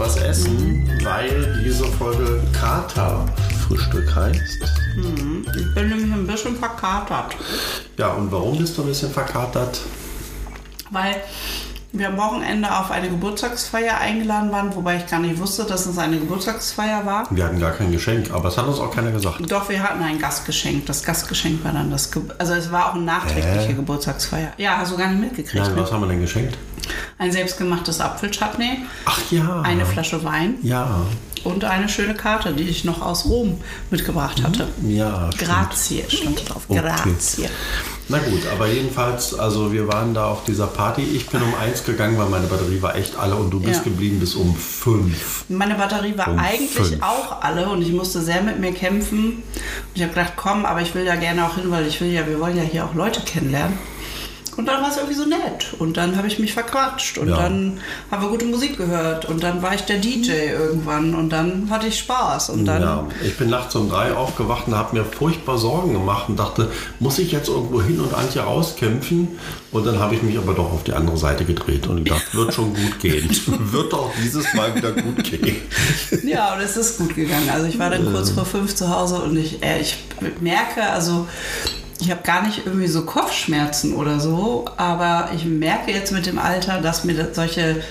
was essen, weil diese Folge Kater-Frühstück heißt. Ich bin nämlich ein bisschen verkatert, Ja, und warum bist du ein bisschen verkatert? weil wir am Wochenende auf eine Geburtstagsfeier eingeladen waren, wobei ich gar nicht wusste, dass es eine Geburtstagsfeier war. Wir hatten gar kein Geschenk, aber es hat uns auch keiner gesagt. Doch, wir hatten ein Gastgeschenk. Das Gastgeschenk war dann das. Ge also, es war auch eine nachträgliche Hä? Geburtstagsfeier. Ja, hast du gar nicht mitgekriegt. Nein, ne? was haben wir denn geschenkt? Ein selbstgemachtes Apfelchutney, Ach ja. eine Flasche Wein Ja. Und eine schöne Karte, die ich noch aus Rom mitgebracht hatte. Ja. stimmt. Grazie stand drauf. Okay. Grazie. Na gut, aber jedenfalls, also wir waren da auf dieser Party. Ich bin um eins gegangen, weil meine Batterie war echt alle und du bist Ja. geblieben bis um fünf. Meine Batterie war Um eigentlich fünf. auch alle und ich musste sehr mit mir kämpfen. Und ich habe gedacht, komm, aber ich will ja gerne auch hin, weil ich will ja, wir wollen ja hier auch Leute kennenlernen. Und dann war es irgendwie so nett. Und dann habe ich mich verquatscht. Und Ja. dann haben wir gute Musik gehört. Und dann war ich der DJ irgendwann. Und dann hatte ich Spaß. Und dann. Ja, ich bin nachts um drei aufgewacht und habe mir furchtbar Sorgen gemacht und dachte, muss ich jetzt irgendwo hin und Antje rauskämpfen? Und dann habe ich mich aber doch auf die andere Seite gedreht und gedacht, wird schon gut gehen. wird auch dieses Mal wieder gut gehen. Ja, und es ist gut gegangen. Also ich war dann kurz vor fünf zu Hause und ich, äh, ich merke, also ich habe gar nicht irgendwie so Kopfschmerzen oder so, aber ich merke jetzt mit dem Alter, dass mir solche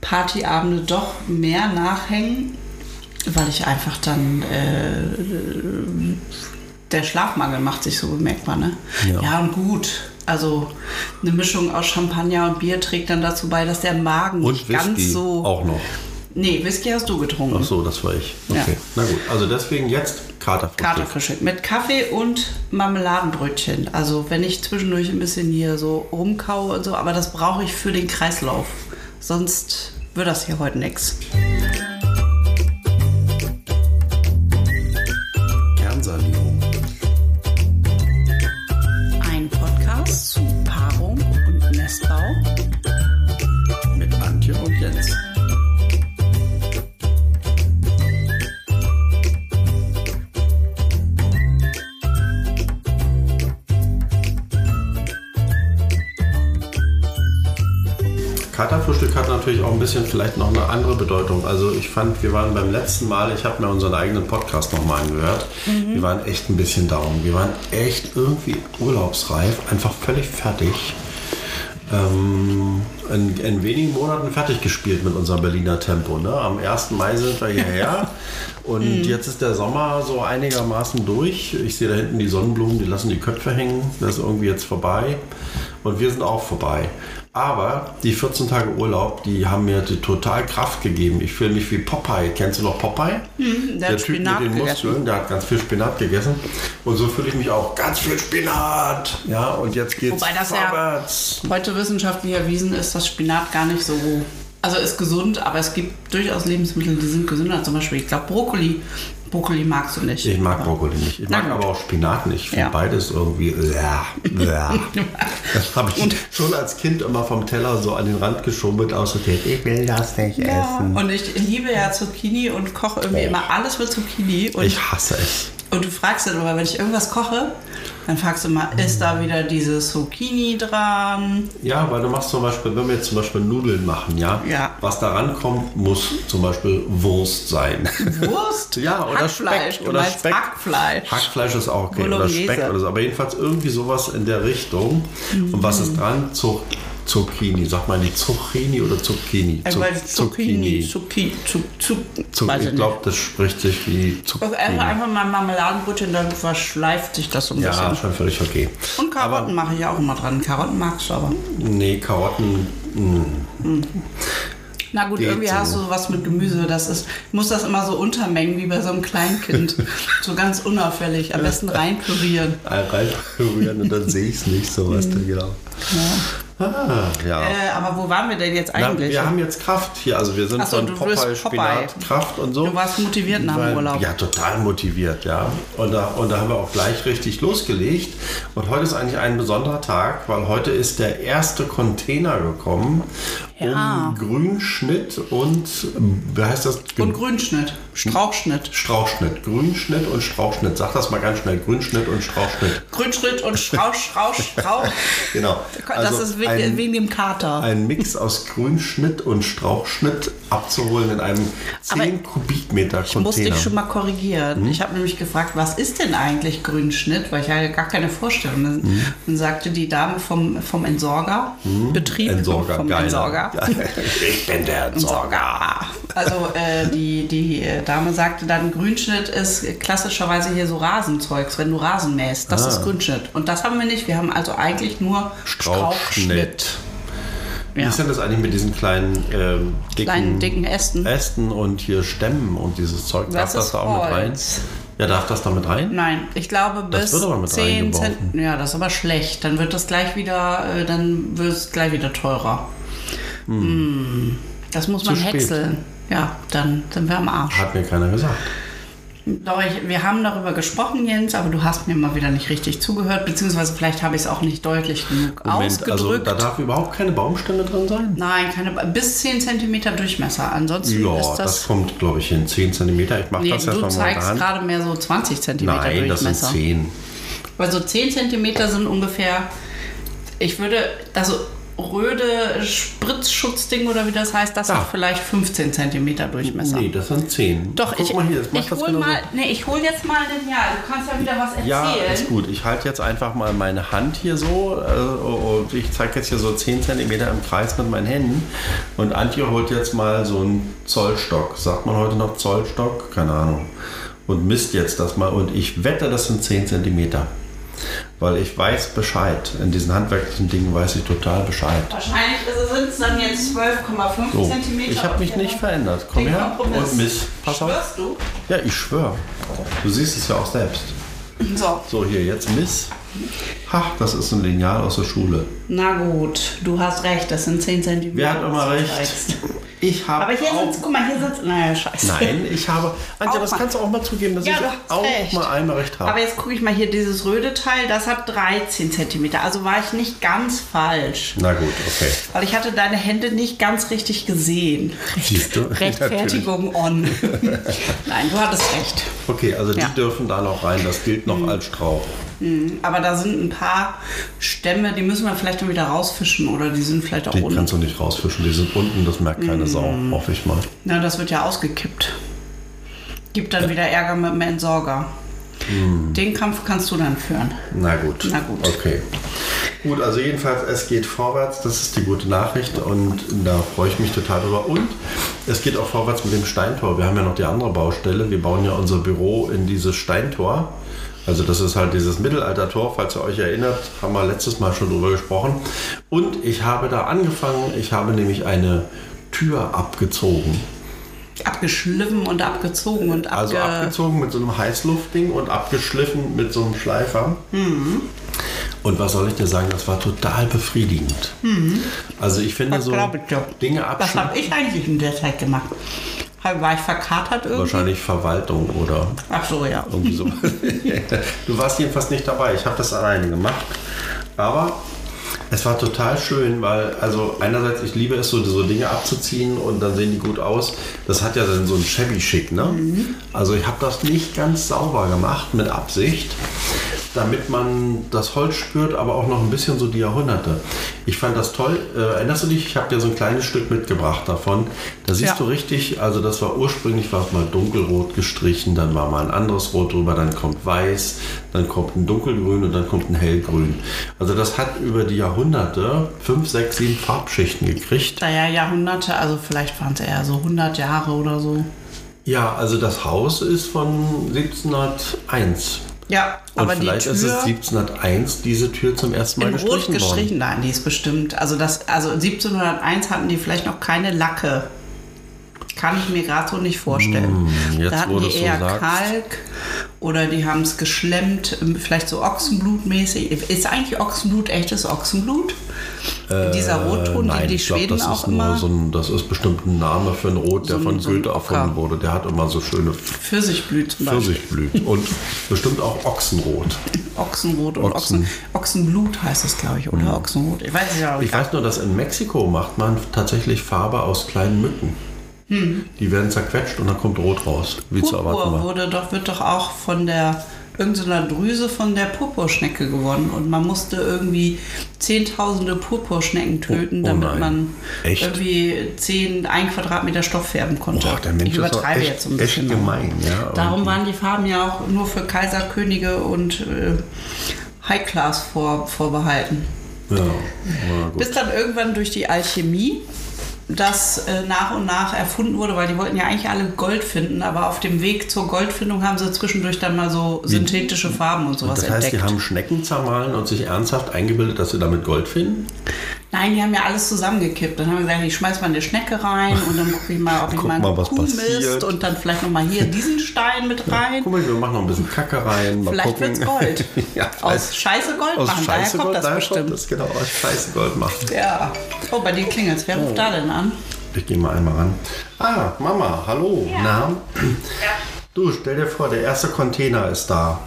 Partyabende doch mehr nachhängen, weil ich einfach dann äh, der Schlafmangel macht sich so bemerkbar, ne? Ja. ja und gut. Also eine Mischung aus Champagner und Bier trägt dann dazu bei, dass der Magen Und nicht Whisky ganz so. auch noch. Nee, Whisky hast du getrunken. Ach so, das war ich. Okay, Ja. na gut. Also deswegen jetzt Katerfrühstück. Katerfrühstück mit Kaffee und Marmeladenbrötchen. Also wenn ich zwischendurch ein bisschen hier so rumkaue und so, aber das brauche ich für den Kreislauf. Sonst wird das hier heute nichts. Bisschen vielleicht noch eine andere Bedeutung. Also ich fand, wir waren beim letzten Mal, ich habe mir unseren eigenen Podcast nochmal angehört, wir waren echt ein bisschen down. Wir waren echt irgendwie urlaubsreif, einfach völlig fertig. Ähm, in, in wenigen Monaten fertig gespielt mit unserem Berliner Tempo. Ne? Am 1. Mai sind wir hierher und jetzt ist der Sommer so einigermaßen durch. Ich sehe da hinten die Sonnenblumen, die lassen die Köpfe hängen. Das ist irgendwie jetzt vorbei und wir sind auch vorbei. Aber die 14 Tage Urlaub, die haben mir total Kraft gegeben. Ich fühle mich wie Popeye. Kennst du noch Popeye? der hat Spinat mit den gegessen. Muskeln, der hat ganz viel Spinat gegessen. Und so fühle ich mich auch. Ganz viel Spinat. Ja, und jetzt geht's Wobei das ja vorwärts. heute wissenschaftlich erwiesen ist, dass Spinat gar nicht so. Also ist gesund, aber es gibt durchaus Lebensmittel, die sind gesünder. Zum Beispiel, ich glaube, Brokkoli. Brokkoli magst du nicht. Ich mag Aber- Brokkoli nicht. Ich mag aber auch Spinat nicht. Ich finde Ja. beides irgendwie. Ja, ja. Das habe ich schon als Kind immer vom Teller so an den Rand geschummelt aussortiert. Ich will das nicht Ja, essen. und ich liebe ja Zucchini und koche irgendwie Oh. immer alles mit Zucchini. Ich hasse es. Und du fragst dann immer, wenn ich irgendwas koche, dann fragst du immer, ist da wieder dieses Zucchini dran? Ja, weil du machst zum Beispiel, wenn wir jetzt zum Beispiel Nudeln machen, ja, Ja. was da rankommt, muss zum Beispiel Wurst sein. Wurst? Ja, oder Hackfleisch. Speck. Oder Speck. Hackfleisch. Hackfleisch ist auch okay. Oder Bolognese. Speck oder so. Aber jedenfalls irgendwie sowas in der Richtung. Und was ist dran? Zuc Zucchini. Sag mal die Zucchini oder Zucchini? Also, weil Zucchini, Zucchini, Zuc, Zuc, Zuc weiß ich nicht. glaube, das spricht sich wie Zucchini. einfach, einfach mal Marmeladenbrötchen, dann verschleift sich das so ein Ja, bisschen. schon völlig okay. Und Karotten mache ich auch immer dran. Karotten magst du aber. Nee, Karotten. mm, Na gut, Geht irgendwie so. hast du was mit Gemüse. Das ist, ich muss das immer so untermengen wie bei so einem Kleinkind. so ganz unauffällig. Am besten reinpürieren. reinrühren und dann sehe ich es nicht so, was da genau. Ah, ja. Äh, aber wo waren wir denn jetzt Na, eigentlich? wir haben jetzt Kraft hier, also wir sind Ach so, von Popeye, Popeye. Spinat, Kraft und so. Du warst motiviert nach dem Urlaub. Ja, total motiviert, ja. Und da, und da haben wir auch gleich richtig losgelegt. Und heute ist eigentlich ein besonderer Tag, weil heute ist der erste Container gekommen, Ja. um Grünschnitt und, wie heißt das? Und Grünschnitt. Strauchschnitt. Strauchschnitt. Grünschnitt und Strauchschnitt. Sag das mal ganz schnell. Grünschnitt und Strauchschnitt. Grünschnitt und Strauch, Strauch, Strauch. Genau. Das Also ist wegen, ein- wegen dem Kater. Ein Mix aus Grünschnitt und Strauchschnitt abzuholen in einem 10 Aber Kubikmeter Ich muss Container. dich schon mal korrigieren. Ich habe nämlich gefragt, was ist denn eigentlich Grünschnitt? Weil ich hatte gar keine Vorstellung. Dann, dann sagte die Dame vom, vom Entsorger, Betrieb Entsorger, vom geil. Entsorger. Ich bin der Entsorger. Also äh, die, die äh, Dame sagte dann, Grünschnitt ist klassischerweise hier so Rasenzeugs, wenn du Rasen mähst. Das Ah. ist Grünschnitt. Und das haben wir nicht. Wir haben also eigentlich nur Strauchschnitt. Wie Ja. ist denn das eigentlich mit diesen kleinen ähm, dicken, Kleinen, dicken Ästen. Ästen und hier Stämmen und dieses Zeug? Das darf das da auch mit rein? Holz. Ja, darf das da mit rein? Nein, ich glaube Das bis wird aber mit 10 reingeworfen. Cent. Ja, das ist aber schlecht. Dann wird das gleich wieder, äh, dann wird es gleich wieder teurer. Hm. Das muss man Zu spät. häckseln. Ja, dann sind wir am Arsch. Hat mir keiner gesagt. Doch, ich, wir haben darüber gesprochen, Jens, aber du hast mir mal wieder nicht richtig zugehört, beziehungsweise vielleicht habe ich es auch nicht deutlich genug Moment, also ausgedrückt. da darf überhaupt keine Baumstämme drin sein? Nein, keine, bis 10 cm Durchmesser. Ansonsten Ja, ist das, das. kommt, glaube ich, hin. 10 cm. Ich mache nee, das jetzt du zeigst gerade mehr so 20 cm Nein, das sind Durchmesser. 10. Also 10 cm sind ungefähr, ich würde, also röde Spritzschutzding oder wie das heißt, das Ja. hat vielleicht 15 cm Durchmesser. Nee, das sind 10. Doch, Guck ich, mal hier, das macht ich das hol genauso. mal, nee, ich hol jetzt mal den, ja, du kannst ja wieder was erzählen. Ja, ist gut. Ich halte jetzt einfach mal meine Hand hier so äh, und ich zeige jetzt hier so 10 cm im Kreis mit meinen Händen. Und Antje holt jetzt mal so einen Zollstock. Sagt man heute noch Zollstock? Keine Ahnung. Und misst jetzt das mal. Und ich wette, das sind 10 cm. Weil ich weiß Bescheid. In diesen handwerklichen Dingen weiß ich total Bescheid. Wahrscheinlich sind es dann jetzt 12,5 So, cm. ich habe mich nicht verändert. Komm her und miss. Pass auf. Schwörst du? Ja, ich schwöre. Du siehst es ja auch selbst. So, So, hier jetzt miss. Ha, das ist ein Lineal aus der Schule. na gut, du hast recht, das sind 10 cm. Wer hat immer recht? Ich habe Aber hier sitzt, guck mal, hier sitzt, naja, scheiße. Nein, ich habe... Antje, das mal. kannst du auch mal zugeben, dass Ja, ich auch recht. mal einmal recht habe. Aber jetzt gucke ich mal hier, dieses röde Teil, das hat 13 cm. Also war ich nicht ganz falsch. Na gut, okay. Weil ich hatte deine Hände nicht ganz richtig gesehen. Siehst du? Rechtfertigung on. Nein, du hattest recht. Okay, also Ja. Die dürfen da noch rein. Das gilt noch als Strauch. Aber da sind ein paar Stämme, die müssen wir vielleicht dann wieder rausfischen oder die sind vielleicht auch Die unten. kannst du nicht rausfischen. Die sind unten, das merkt keine Sau, Mhm. hoffe ich mal. Na, das wird ja ausgekippt. Gibt dann wieder Ärger mit dem Entsorger. Hm. Den Kampf kannst du dann führen. Na gut. Na gut. Okay. Gut, also jedenfalls, es geht vorwärts. Das ist die gute Nachricht und da freue ich mich total drüber. Und es geht auch vorwärts mit dem Steintor. Wir haben ja noch die andere Baustelle. Wir bauen ja unser Büro in dieses Steintor. Also das ist halt dieses Mittelaltertor, falls ihr euch erinnert, haben wir letztes Mal schon drüber gesprochen. Und ich habe da angefangen, ich habe nämlich eine Tür abgezogen. Abgeschliffen und abgezogen und abge Also abgezogen mit so einem Heißluftding und abgeschliffen mit so einem Schleifer. Mhm. Und was soll ich dir sagen, das war total befriedigend. Also ich finde Mhm. Das so. Dinge Was abschließen. habe ich eigentlich in der Zeit gemacht? War ich verkatert irgendwie? Wahrscheinlich Verwaltung oder Ach so, ja. irgendwie so. du warst jedenfalls nicht dabei. Ich habe das alleine gemacht. Aber es war total schön, weil, also einerseits, ich liebe es, so, so Dinge abzuziehen und dann sehen die gut aus. Das hat ja dann so ein Shabby-Schick, ne? Also ich habe das nicht ganz sauber gemacht, mit Absicht, damit man das Holz spürt, aber auch noch ein bisschen so die Jahrhunderte. Ich fand das toll. Äh, erinnerst du dich? Ich habe dir so ein kleines Stück mitgebracht davon. Da siehst Ja. du richtig, also das war ursprünglich war es mal dunkelrot gestrichen, dann war mal ein anderes Rot drüber, dann kommt weiß, dann kommt ein dunkelgrün und dann kommt ein hellgrün. Also das hat über die Jahrhunderte fünf, sechs, sieben Farbschichten gekriegt. Naja, Jahrhunderte, also vielleicht waren es eher so 100 Jahre oder so. Ja, also das Haus ist von 1701. Ja, Und aber die vielleicht Tür ist es 1701 diese Tür zum ersten Mal in Rot gestrichen worden. gestrichen, nein, die ist bestimmt. Also, das, also 1701 hatten die vielleicht noch keine Lacke. Kann ich mir gerade so nicht vorstellen. Hm, jetzt, da hatten die so eher sagst. Kalk oder die haben es geschlemmt, ähm, vielleicht so Ochsenblutmäßig. Ist eigentlich Ochsenblut echtes Ochsenblut? Dieser Rotton, Äh, Nein, den die ich glaub, Schweden das auch ist nur immer. so ein, das ist bestimmt ein Name für ein Rot, der So von so Goethe erfunden wurde. Der hat immer so schöne Pfirsichblüt. Pfirsichblüten und bestimmt auch Ochsenrot. Ochsenrot und Ochsen. Hm. Ochsen, Ochsenblut heißt es, glaube ich, oder Ochsenrot. Ich weiß es ja auch Ich weiß nur, dass in Mexiko macht man tatsächlich Farbe aus kleinen Mücken. Die werden zerquetscht und dann kommt Rot raus, wie zu erwarten Purpur war. wurde doch, wird doch auch von der irgendeiner Drüse von der Purpurschnecke gewonnen. Und man musste irgendwie zehntausende Purpurschnecken töten, Oh, oh damit man Echt? irgendwie zehn, ein Quadratmeter Stoff färben konnte. Boah, der Mensch ich übertreibe echt, jetzt ein bisschen. gemein. Ja, Darum waren die Farben ja auch nur für Kaiser, Könige und äh, High Class vor, vorbehalten. Ja. Bis dann irgendwann durch die Alchemie das äh, nach und nach erfunden wurde, weil die wollten ja eigentlich alle Gold finden, aber auf dem Weg zur Goldfindung haben sie zwischendurch dann mal so synthetische Farben und sowas Das heißt, entdeckt. die haben Schnecken zermahlen und sich ernsthaft eingebildet, dass sie damit Gold finden? Nein, die haben ja alles zusammengekippt. Dann haben wir gesagt, ich schmeiß mal eine Schnecke rein und dann gucke ich mal, ob ich Guck mal mal, einen was Kuh misst passiert. und dann vielleicht nochmal hier diesen Stein mit rein. Guck mal, wir machen noch ein bisschen Kacke rein. Mal Vielleicht gucken. wird's Gold. ja, Aus Scheiße Gold aus machen, Scheiße daher kommt Gold, das daher bestimmt. kommt das, genau, aus Scheiße Gold machen. Ja. Oh, bei dir klingelt's. Wer ruft da denn an? Ich gehe mal einmal ran. Ah, Mama, hallo. Na? Du, stell dir vor, der erste Container ist da.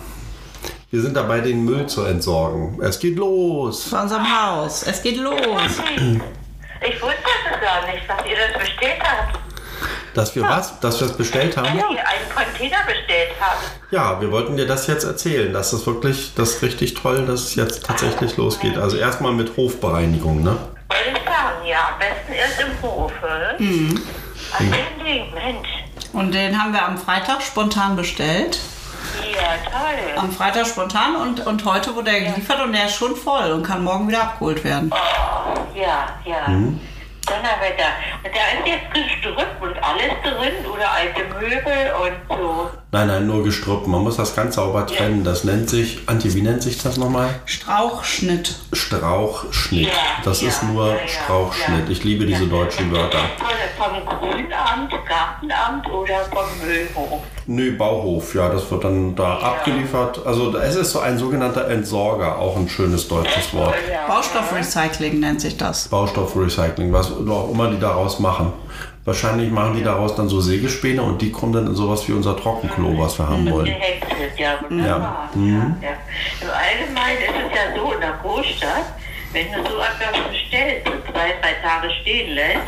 Wir sind dabei, den Müll zu entsorgen. Es geht los. Vor unserem Haus. Es geht los. Ich wusste es gar nicht, dass ihr das bestellt habt. Dass wir was? Dass wir es bestellt haben? Dass ihr einen Container bestellt habt. Ja, wir wollten dir das jetzt erzählen. Das ist wirklich, das ist richtig toll, dass es jetzt tatsächlich losgeht. Also erstmal mit Hofbereinigung, ne? Wollte ich sagen, ja, am besten erst im Hof. Mhm. An Ding, Mensch. Und den haben wir am Freitag spontan bestellt. Ja, toll. Am Freitag spontan und, und heute wurde er geliefert und der ist schon voll und kann morgen wieder abgeholt werden. Ja, ja. Donnerwetter. Und da ist jetzt Gestrüpp und alles drin oder alte Möbel und so. Nein, nein, nur Gestrüpp. Man muss das ganz sauber trennen. Das nennt sich, Anti, wie nennt sich das nochmal? Strauchschnitt. Strauchschnitt. Ja, Das ja, ist nur ja, ja, Strauchschnitt. ja. Ich liebe diese deutschen Wörter. Vom Grünamt, Gartenamt oder vom Müllhof. Nö, Bauhof, ja, das wird dann da abgeliefert. Also es ist so ein sogenannter Entsorger, auch ein schönes deutsches Wort. Ja. Baustoffrecycling nennt sich das. Baustoffrecycling, was auch immer die daraus machen. Wahrscheinlich machen die daraus dann so Sägespäne und die kommen dann in sowas wie unser Trockenklo, was wir haben wollen. Gehäckselt, ja, wunderbar. Ja. Ja. Im Allgemeinen ist es ja so in der Großstadt, wenn du so etwas bestellst und zwei, drei Tage stehen lässt,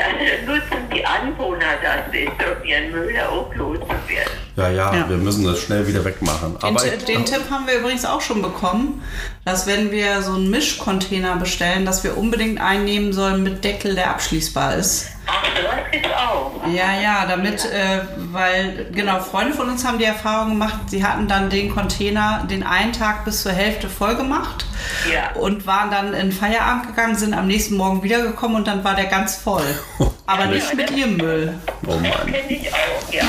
dann nutzen die Anwohner das nicht, um ihren Müll da auch loszuwerden. Ja, ja, Ja. wir müssen das schnell wieder wegmachen. Den, Aber Ti- den Tipp haben wir übrigens auch schon bekommen, dass wenn wir so einen Mischcontainer bestellen, dass wir unbedingt einnehmen sollen mit Deckel, der abschließbar ist. Ach, sowas gibt's auch. Ja, ja, damit, äh, weil, genau, Freunde von uns haben die Erfahrung gemacht, sie hatten dann den Container den einen Tag bis zur Hälfte voll gemacht Ja. und waren dann in Feierabend gegangen, sind am nächsten Morgen wiedergekommen und dann war der ganz voll. Aber nicht mit ihrem Müll. oh Das Mann, kenne ich auch, ja.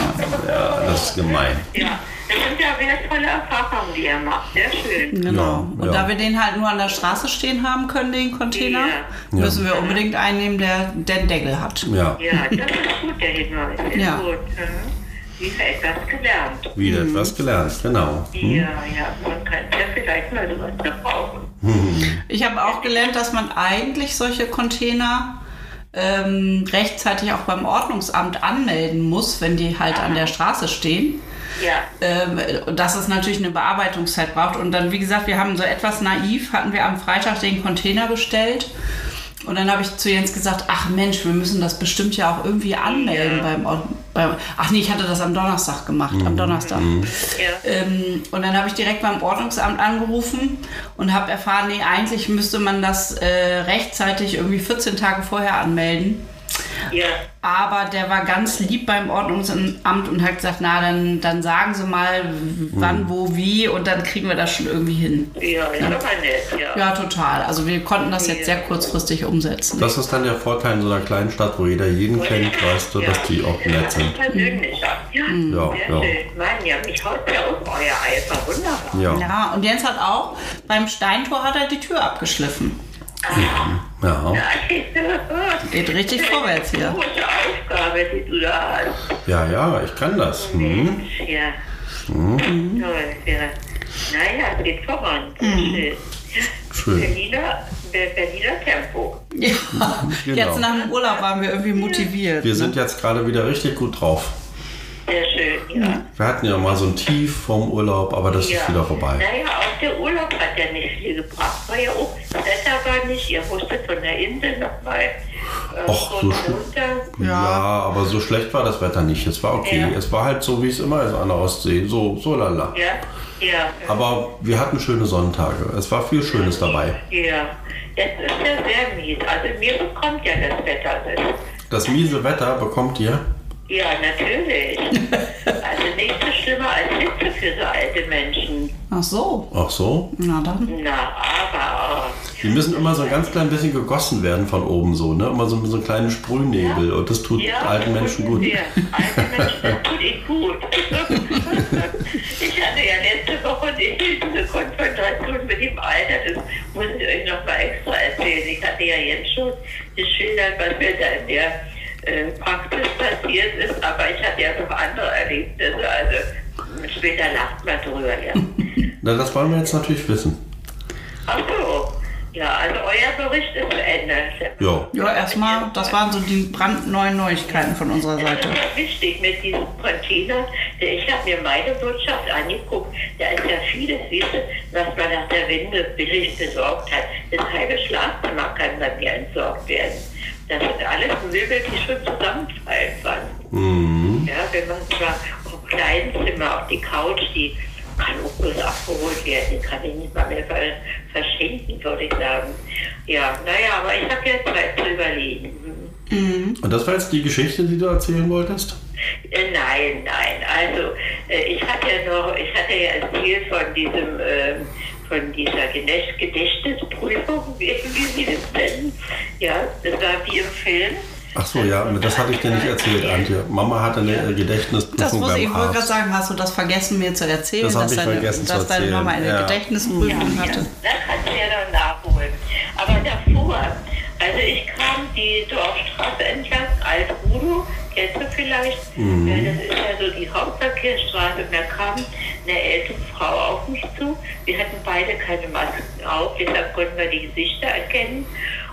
ja, das ist gemein. Ja, das sind ja wertvolle Erfahrungen, die er macht. Sehr schön. Genau. Ja, und ja. da wir den halt nur an der Straße stehen haben können, den Container, Ja. müssen wir unbedingt einnehmen, der den Deckel hat. Ja, Ja, das ist gut, der Hinweis. Ja. gut. Mhm. Wieder etwas gelernt. wieder etwas gelernt, genau. Ja, ja, man kann ja vielleicht mal sowas gebrauchen. Ich habe auch gelernt, dass man eigentlich solche Container ähm, rechtzeitig auch beim Ordnungsamt anmelden muss, wenn die halt an der Straße stehen. Ja, Ähm, dass es natürlich eine Bearbeitungszeit braucht. Und dann, wie gesagt, wir haben so etwas naiv, hatten wir am Freitag den Container bestellt. Und dann habe ich zu Jens gesagt, ach Mensch, wir müssen das bestimmt ja auch irgendwie anmelden Ja. beim, Ord- beim... Ach nee, ich hatte das am Donnerstag gemacht, am Donnerstag. ja. Ähm, und dann habe ich direkt beim Ordnungsamt angerufen und habe erfahren, nee, eigentlich müsste man das äh, rechtzeitig irgendwie 14 Tage vorher anmelden. Ja. Aber der war ganz lieb beim Ordnungsamt und hat gesagt, na, dann, dann sagen Sie mal, wann, wo, wie und dann kriegen wir das schon irgendwie hin. Ja, aber nett, ja. Ja, total. Also wir konnten das jetzt sehr kurzfristig umsetzen. Das ist dann der Vorteil in so einer kleinen Stadt, wo jeder jeden kennt, weißt du, dass die auch nett sind. Persönlicher. Ja, Ja, sehr ja. schön. Mann, ja, mich haut ja auch euer Eifer. Wunderbar. Ja, Ja, und Jens hat auch, beim Steintor hat er die Tür abgeschliffen. Ja, Geht richtig vorwärts hier. Große Aufgabe, die du da hast. ja, ja, ich kann das. Hm. Mensch, ja. Toll, ja. Naja, es geht voran. Schön. Schön. Berliner, Ber- Berliner Tempo. Ja, Genau. jetzt nach dem Urlaub waren wir irgendwie motiviert. Wir sind jetzt gerade wieder richtig gut drauf. Sehr schön, ja. Wir hatten ja mal so ein Tief vom Urlaub, aber das ja. ist wieder vorbei. Naja, auch der Urlaub hat ja nicht viel gebracht. War ja auch, das Wetter war nicht, ihr musstet von der Insel nochmal äh, Och, so runter. Ja. aber so schlecht war das Wetter nicht. Es war okay. Ja. Es war halt so, wie es immer ist an der Ostsee. So, so lala. Ja, Ja. Aber wir hatten schöne Sonntage. Es war viel Schönes dabei. Ja, das ist ja sehr mies. Also mir bekommt ja das Wetter das. Das miese Wetter bekommt ihr? Ja, natürlich. also nicht so schlimmer als Hitze für so alte Menschen. Ach so. Ach so? Na dann. Na, aber... Die müssen immer so ein ganz klein bisschen gegossen werden von oben so, ne? Immer so, so einen kleinen Sprühnebel und das tut Ja, alten das Menschen tut gut. Sehr. Alte Menschen, das tut ihnen gut. ich hatte ja letzte Woche eine Konfrontation mit dem Alter, das muss ich euch noch mal extra erzählen. Ich hatte ja jetzt schon geschildert, was mir da in der äh, Praxis passiert ist, aber ich hatte ja noch andere Erlebnisse, also später lacht man drüber, ja. Na, das wollen wir jetzt natürlich wissen. Ach so, ja, also euer Bericht ist zu Ende. Ja. Ja, erstmal, das waren so die brandneuen Neuigkeiten von unserer Das Seite. ist ja wichtig mit diesem Container. denn Ich habe mir meine Wirtschaft angeguckt. Da ist ja vieles, du, was man nach der Wende billig besorgt hat. Das halbe Schlafzimmer kann bei mir entsorgt werden. Das sind alles Möbel, die schon zusammenfallen fast. Mhm. Ja, wenn man zwar auch Kleinzimmer, auch die Couch, die kann auch bloß abgeholt werden. Die kann ich nicht mal mehr ver verschenken, würde ich sagen. Ja, naja, aber ich habe ja Zeit zu überlegen. Hm. Und das war jetzt die Geschichte, die du erzählen wolltest? Äh, Nein, nein. Also äh, ich hatte ja noch, ich hatte ja erzählt von diesem, ähm, von dieser Gedächt- Gedächtnisprüfung, wie, sie das nennen. Ja, das war wie im Film. Ach so, ja, das hatte ich dir nicht erzählt, Antje. Mama hatte eine Das Gedächtnisprüfung muss ich wollte gerade sagen, hast du das vergessen mir zu erzählen, Das dass, ich deine, vergessen zu dass deine erzählen, Mama eine ja. Gedächtnisprüfung hatte? Da kannst du ja dann nachholen. Aber davor, also ich kam die Dorfstraße entlang, Alt-Rudo, du vielleicht? Ja, das ist ja so die Hauptverkehrsstraße. Und da kam eine ältere Frau auf mich zu. Wir hatten beide keine Masken auf, deshalb konnten wir die Gesichter erkennen.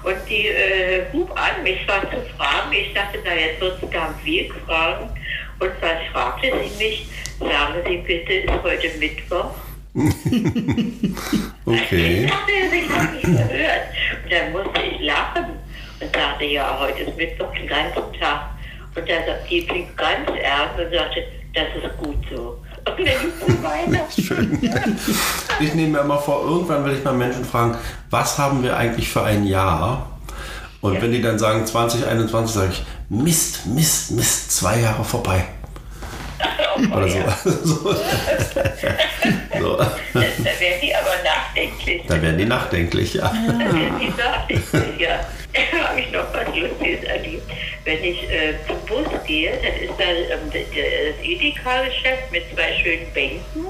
Und die äh, hub an, mich war zu fragen. Ich dachte, na jetzt wird sie da am Weg fragen. Und was fragte sie mich? Sagen Sie bitte, ist heute Mittwoch? Okay. Ich hatte sich noch nicht gehört. Und dann musste ich lachen und sagte, ja, heute ist Mittwoch den ganzen Tag. Und dann sagt die blieb ganz ernst und sagte, das ist gut so. Schön. Ich nehme mir immer vor, irgendwann will ich mal Menschen fragen, was haben wir eigentlich für ein Jahr? Und Ja. wenn die dann sagen 2021, sage ich, Mist, Mist, Mist, zwei Jahre vorbei. Oder so. so. so. Da werden die aber nachdenklich. Da werden die nachdenklich, ja. Da werden die nachdenklich, ja. Da habe ich noch was Lustiges erlebt. Wenn ich äh, zum Bus gehe, dann ist da ähm, das das Edeka-Geschäft mit zwei schönen Bänken.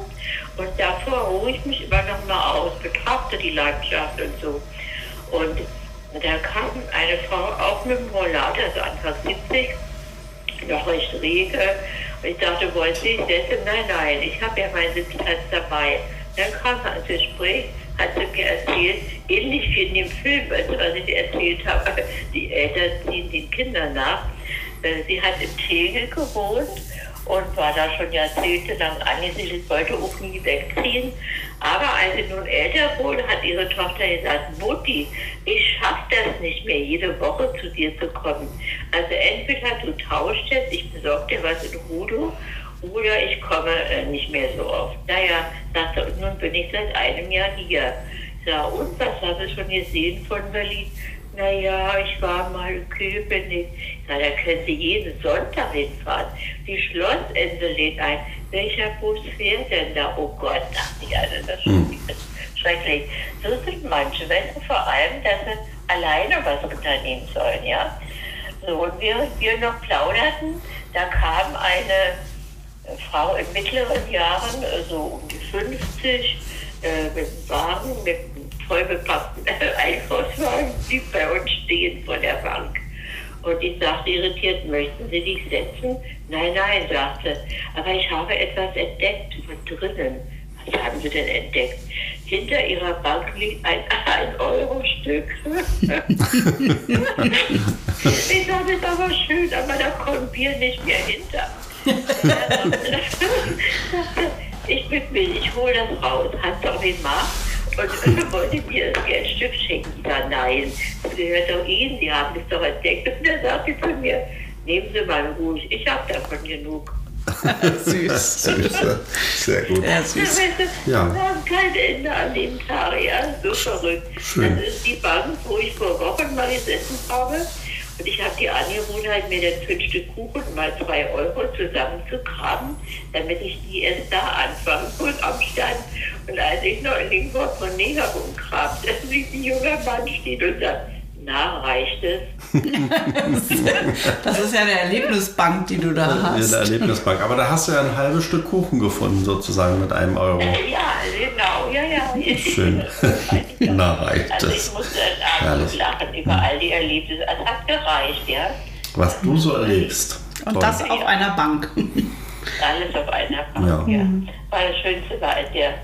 Und davor ruhe ich mich immer noch mal aus, betrachte die Landschaft und so. Und da kam eine Frau auch mit dem Rollator, also Anfang 70, noch recht rege. Ich dachte, wollen Sie sich setzen? Nein, nein, ich habe ja meinen Sitzplatz dabei. Dann kam sie ans Gespräch, hat sie mir erzählt, ähnlich wie in dem Film, also was ich erzählt habe, die Eltern ziehen den Kindern nach. Äh, Sie hat in Tegel gewohnt und war da schon jahrzehntelang angesiedelt, wollte auch nie wegziehen. Aber als sie nun älter wurde, hat ihre Tochter gesagt, Mutti, ich schaffe das nicht mehr, jede Woche zu dir zu kommen. Also entweder du tauschst jetzt, ich besorge dir was in Rudo, oder ich komme äh, nicht mehr so oft. Naja, sagte, und nun bin ich seit einem Jahr hier. Sag, und was hast du schon gesehen von Berlin? Naja, ich war mal in Köpenick. Na, da können Sie jeden Sonntag hinfahren. Die Schlossinsel lädt ein. Welcher Bus fährt denn da? Oh Gott, dachte ich, also das ist schon schrecklich. So sind manche Menschen vor allem, dass sie alleine was unternehmen sollen, ja. So, und während wir noch plauderten, da kam eine äh, Frau in mittleren Jahren, äh, so um die 50, äh, mit einem Wagen, mit einem vollbepackten Einkaufswagen, blieb bei uns stehen vor der Bank. Und ich sagte irritiert, möchten Sie dich setzen? Nein, nein, sagte, aber ich habe etwas entdeckt von drinnen. Was haben Sie denn entdeckt? Hinter Ihrer Bank liegt ein 1-Euro-Stück. ich sagte, das ist aber schön, aber da kommen wir nicht mehr hinter. ich bin will, ich hole das raus. Hast du auch den Markt? Und wollte mir mir ein Stück schenken. Ja, nein, das gehört doch Ihnen, Sie haben es doch entdeckt. Und dann sagte sie zu mir, nehmen Sie mal ruhig, ich habe davon genug. Süß. Süß, ja. Sehr gut. Ja, süß. Ja. Wir haben kein Ende an dem Tag, ja, so verrückt. Schön. Das ist die Bank, wo ich vor Wochen mal gesessen habe. Und ich habe die Angewohnheit, mir dann für ein Stück Kuchen mal zwei Euro zusammenzugraben, damit ich die erst da anfange und am Stand. Und als ich noch in den Portemonnaie herumgrab, dass sich ein junger Mann steht und sagt, na, reicht es? Das ist ja eine Erlebnisbank, die du da Ja, hast. eine Erlebnisbank. Aber da hast du ja ein halbes Stück Kuchen gefunden, sozusagen mit einem Euro. Ja, genau, ja, ja. Schön. Na, reicht Also es. ich musste dann abends Herrlich. lachen über all die Erlebnisse. Es hat gereicht, ja. Was du so erlebst. Und Toll. das auf einer Bank. Alles auf einer Bank, Ja. ja. War das Schönste war in der,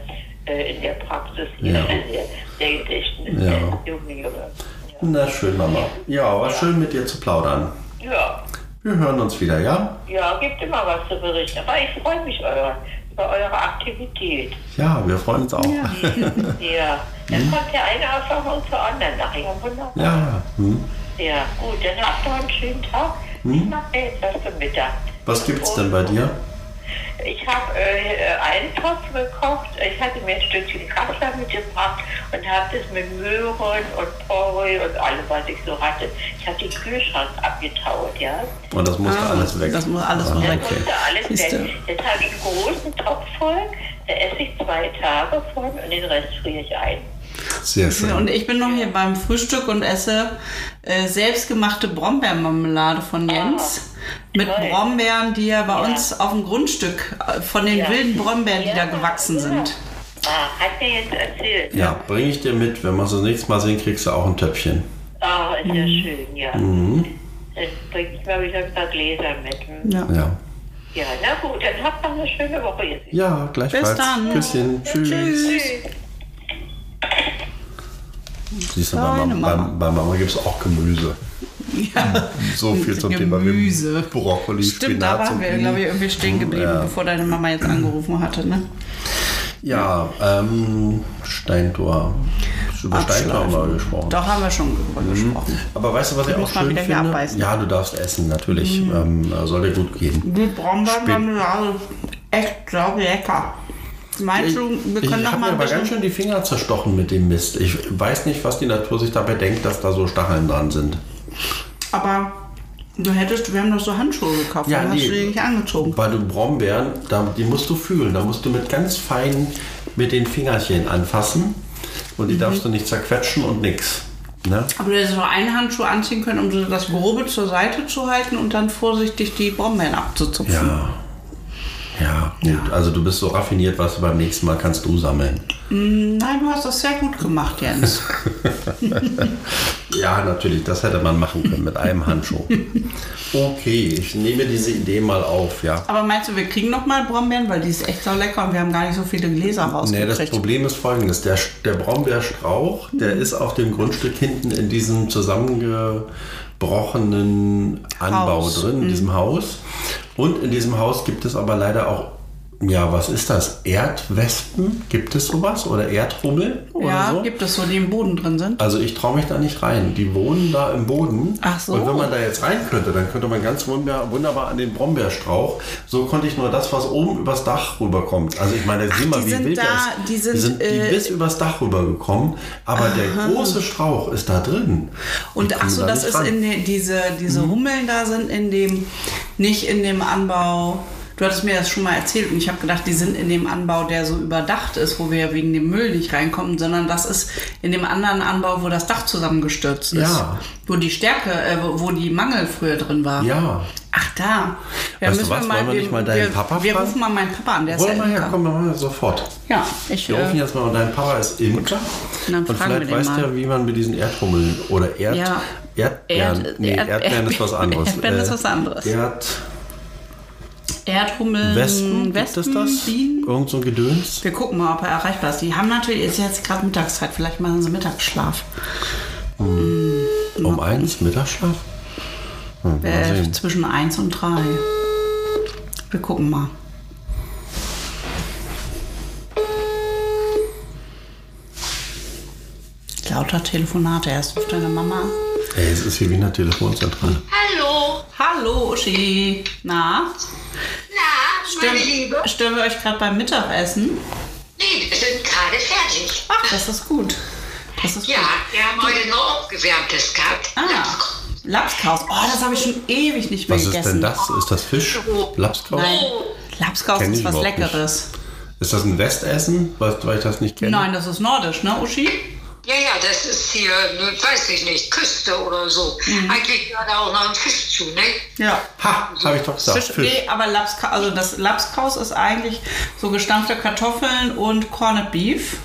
äh, in der Praxis hier, Ja. der, der Gedächtnis Ja. der jungen Junge. Na schön, Mama. Ja, war schön mit dir zu plaudern. Ja. Wir hören uns wieder, ja? ja, gibt immer was zu berichten. Aber ich freue mich euer, über eure Aktivität. Ja, wir freuen uns auch. Ja, Ja. Dann kommt der eine Erfahrung zur anderen nachher. Wunderbar. ja. Hm. Ja, gut, dann habt noch einen schönen Tag. Ich mache jetzt was zum Mittag. Was gibt's denn bei dir? Ich habe äh, einen Topf gekocht. Ich hatte mir ein Stückchen Kassler mitgebracht und habe das mit Möhren und Porree und allem, was ich so hatte. Ich habe den Kühlschrank abgetaut, ja. Und das musste Ah, alles weg. das muss alles Ah, Das weg. okay. musste alles weg. Jetzt habe ich einen großen Topf voll. Da esse ich zwei Tage von und den Rest friere ich ein. Sehr schön. Und ich bin noch hier beim Frühstück und esse äh, selbstgemachte Brombeermarmelade von Jens. mit toll. Brombeeren, die ja bei Ja. uns auf dem Grundstück äh, von den Ja. wilden Brombeeren, die da Ja, gewachsen ja. sind. Ah, hat mir jetzt erzählt. Ja, bringe ich dir mit. Wenn wir uns das nächste Mal sehen, kriegst du auch ein Töpfchen. Ah, ist ja Mhm. schön, ja. Dann bringe ich mal wieder ein paar Gläser mit. Hm. Ja. Ja. Ja, na gut, dann habt noch eine schöne Woche jetzt. Ja, gleichfalls. Bis dann. Küsschen. Tschüss. Tschüss. Siehst du, bei Mama, bei, bei Mama gibt es auch Gemüse. Ja. So viel zum Thema Gemüse. Brokkoli, Stimmt, da Spinat. waren und wir, glaube ich, irgendwie stehen geblieben, Ja. bevor deine Mama jetzt angerufen hatte. Ne? Ja, ähm, Steintor. Über Steintor haben wir gesprochen. Doch, haben wir schon drüber gesprochen. Aber weißt du, was ich, Ich auch schön finde? abbeißen. Ja, du darfst essen, natürlich. Ähm, soll dir gut gehen. Die Brombeermarmelade ist echt sau lecker. Meinst du, wir Ich können habe mal mir ein aber ganz schön die Finger zerstochen mit dem Mist. Ich weiß nicht, was die Natur sich dabei denkt, dass da so Stacheln dran sind. Aber du hättest, wir haben doch so Handschuhe gekauft, Ja, hast nee. du die nicht angezogen? Weil du Brombeeren, da, die musst du fühlen. Da musst du mit ganz fein mit den Fingerchen anfassen. Und Mhm. die darfst du nicht zerquetschen und nix. Ne? Aber du hättest noch einen Handschuh anziehen können, um das Grobe zur Seite zu halten und dann vorsichtig die Brombeeren abzuzupfen. Ja. Ja, gut. Also du bist so raffiniert, was du beim nächsten Mal kannst du sammeln. Nein, du hast das sehr gut gemacht, Jens. Ja, natürlich, das hätte man machen können mit einem Handschuh. Okay, ich nehme diese Idee mal auf, ja. Aber meinst du, wir kriegen noch mal Brombeeren, weil die ist echt so lecker und wir haben gar nicht so viele Gläser Nee, das rausgekriegt. Problem ist folgendes. Der, der Brombeerstrauch, der ist auf dem Grundstück hinten in diesem zusammengebrochenen Anbau Haus. drin, in diesem Haus. Und in diesem Haus gibt es aber leider auch, ja, was ist das? Erdwespen? Gibt es sowas? Oder Erdhummel? Oder ja, so? gibt es so, die im Boden drin sind. Also ich traue mich da nicht rein. Die wohnen da im Boden. Ach so. Und wenn man da jetzt rein könnte, dann könnte man ganz wunderbar, wunderbar an den Brombeerstrauch. So konnte ich nur das, was oben übers Dach rüberkommt. Also ich meine, sieh mal, die wie sind wild da, das die sind, die sind die äh, bis übers Dach rübergekommen. Aber der große Strauch ist da drin. Die Und ach so, da das ist ran. in den, diese, diese Mhm. Hummeln da sind in dem, nicht in dem Anbau. Du hattest mir das schon mal erzählt und ich habe gedacht, die sind in dem Anbau, der so überdacht ist, wo wir ja wegen dem Müll nicht reinkommen, sondern das ist in dem anderen Anbau, wo das Dach zusammengestürzt ist. Ja. Wo die Stärke, äh, wo, die Mangel früher drin war. Ja. Ach da. Ja, Weißt du was, wollen wir nicht mal deinen wir, Papa Wir fragen? rufen mal meinen Papa an, der ist Wollen ja wir her, Imker. komm, wir machen das sofort. Ja, ich Wir rufen äh, jetzt mal, und dein Papa ist Imker. Dann Und wir vielleicht den weiß mal. der, wie man mit diesen Erdhummeln oder Erd, Ja. Erdbeeren, Erd- nee, Erd- Erdbeeren ist was anderes. Erdbeeren ist was anderes. Erd, Erdhummel, Wespen, Wespen, es das? Bienen. Irgend so ein Gedöns? Wir gucken mal, ob er erreichbar ist. Die haben natürlich, ist jetzt gerade Mittagszeit, vielleicht machen sie Mittagsschlaf. Um eins, Mittagsschlaf? Hm, Äh, zwischen 1 und 3. Wir gucken mal. Lauter Telefonate. Erst ruft deine Mama. Ey, es ist hier wie in der Telefonzentrale. Hallo, Hallo, Uschi. Na? na, meine Stören, Liebe? stören wir euch gerade beim Mittagessen? Nee, wir sind gerade fertig. Ach, das ist gut. Das ist Ja, gut. wir haben heute noch aufgewärmtes gehabt. Ah, Lapskaus. Oh, das habe ich schon ewig nicht mehr Was ist gegessen. denn das? Ist das Fisch? Lapskaus? Nein, Lapskaus Kenn ist was überhaupt nicht. Leckeres. Ist das ein Westessen, weil, weil ich das nicht kenne? Nein, das ist nordisch, ne, Uschi? Ja, ja, das ist hier, ne, weiß ich nicht, Küste oder so. Mhm. Eigentlich gehört da auch noch ein Fisch zu, ne? Ja. Ha, habe ich doch gesagt. Fisch, Fisch. Nee, aber Lapskaus, also das Lapskaus ist eigentlich so gestampfte Kartoffeln und Corned Beef.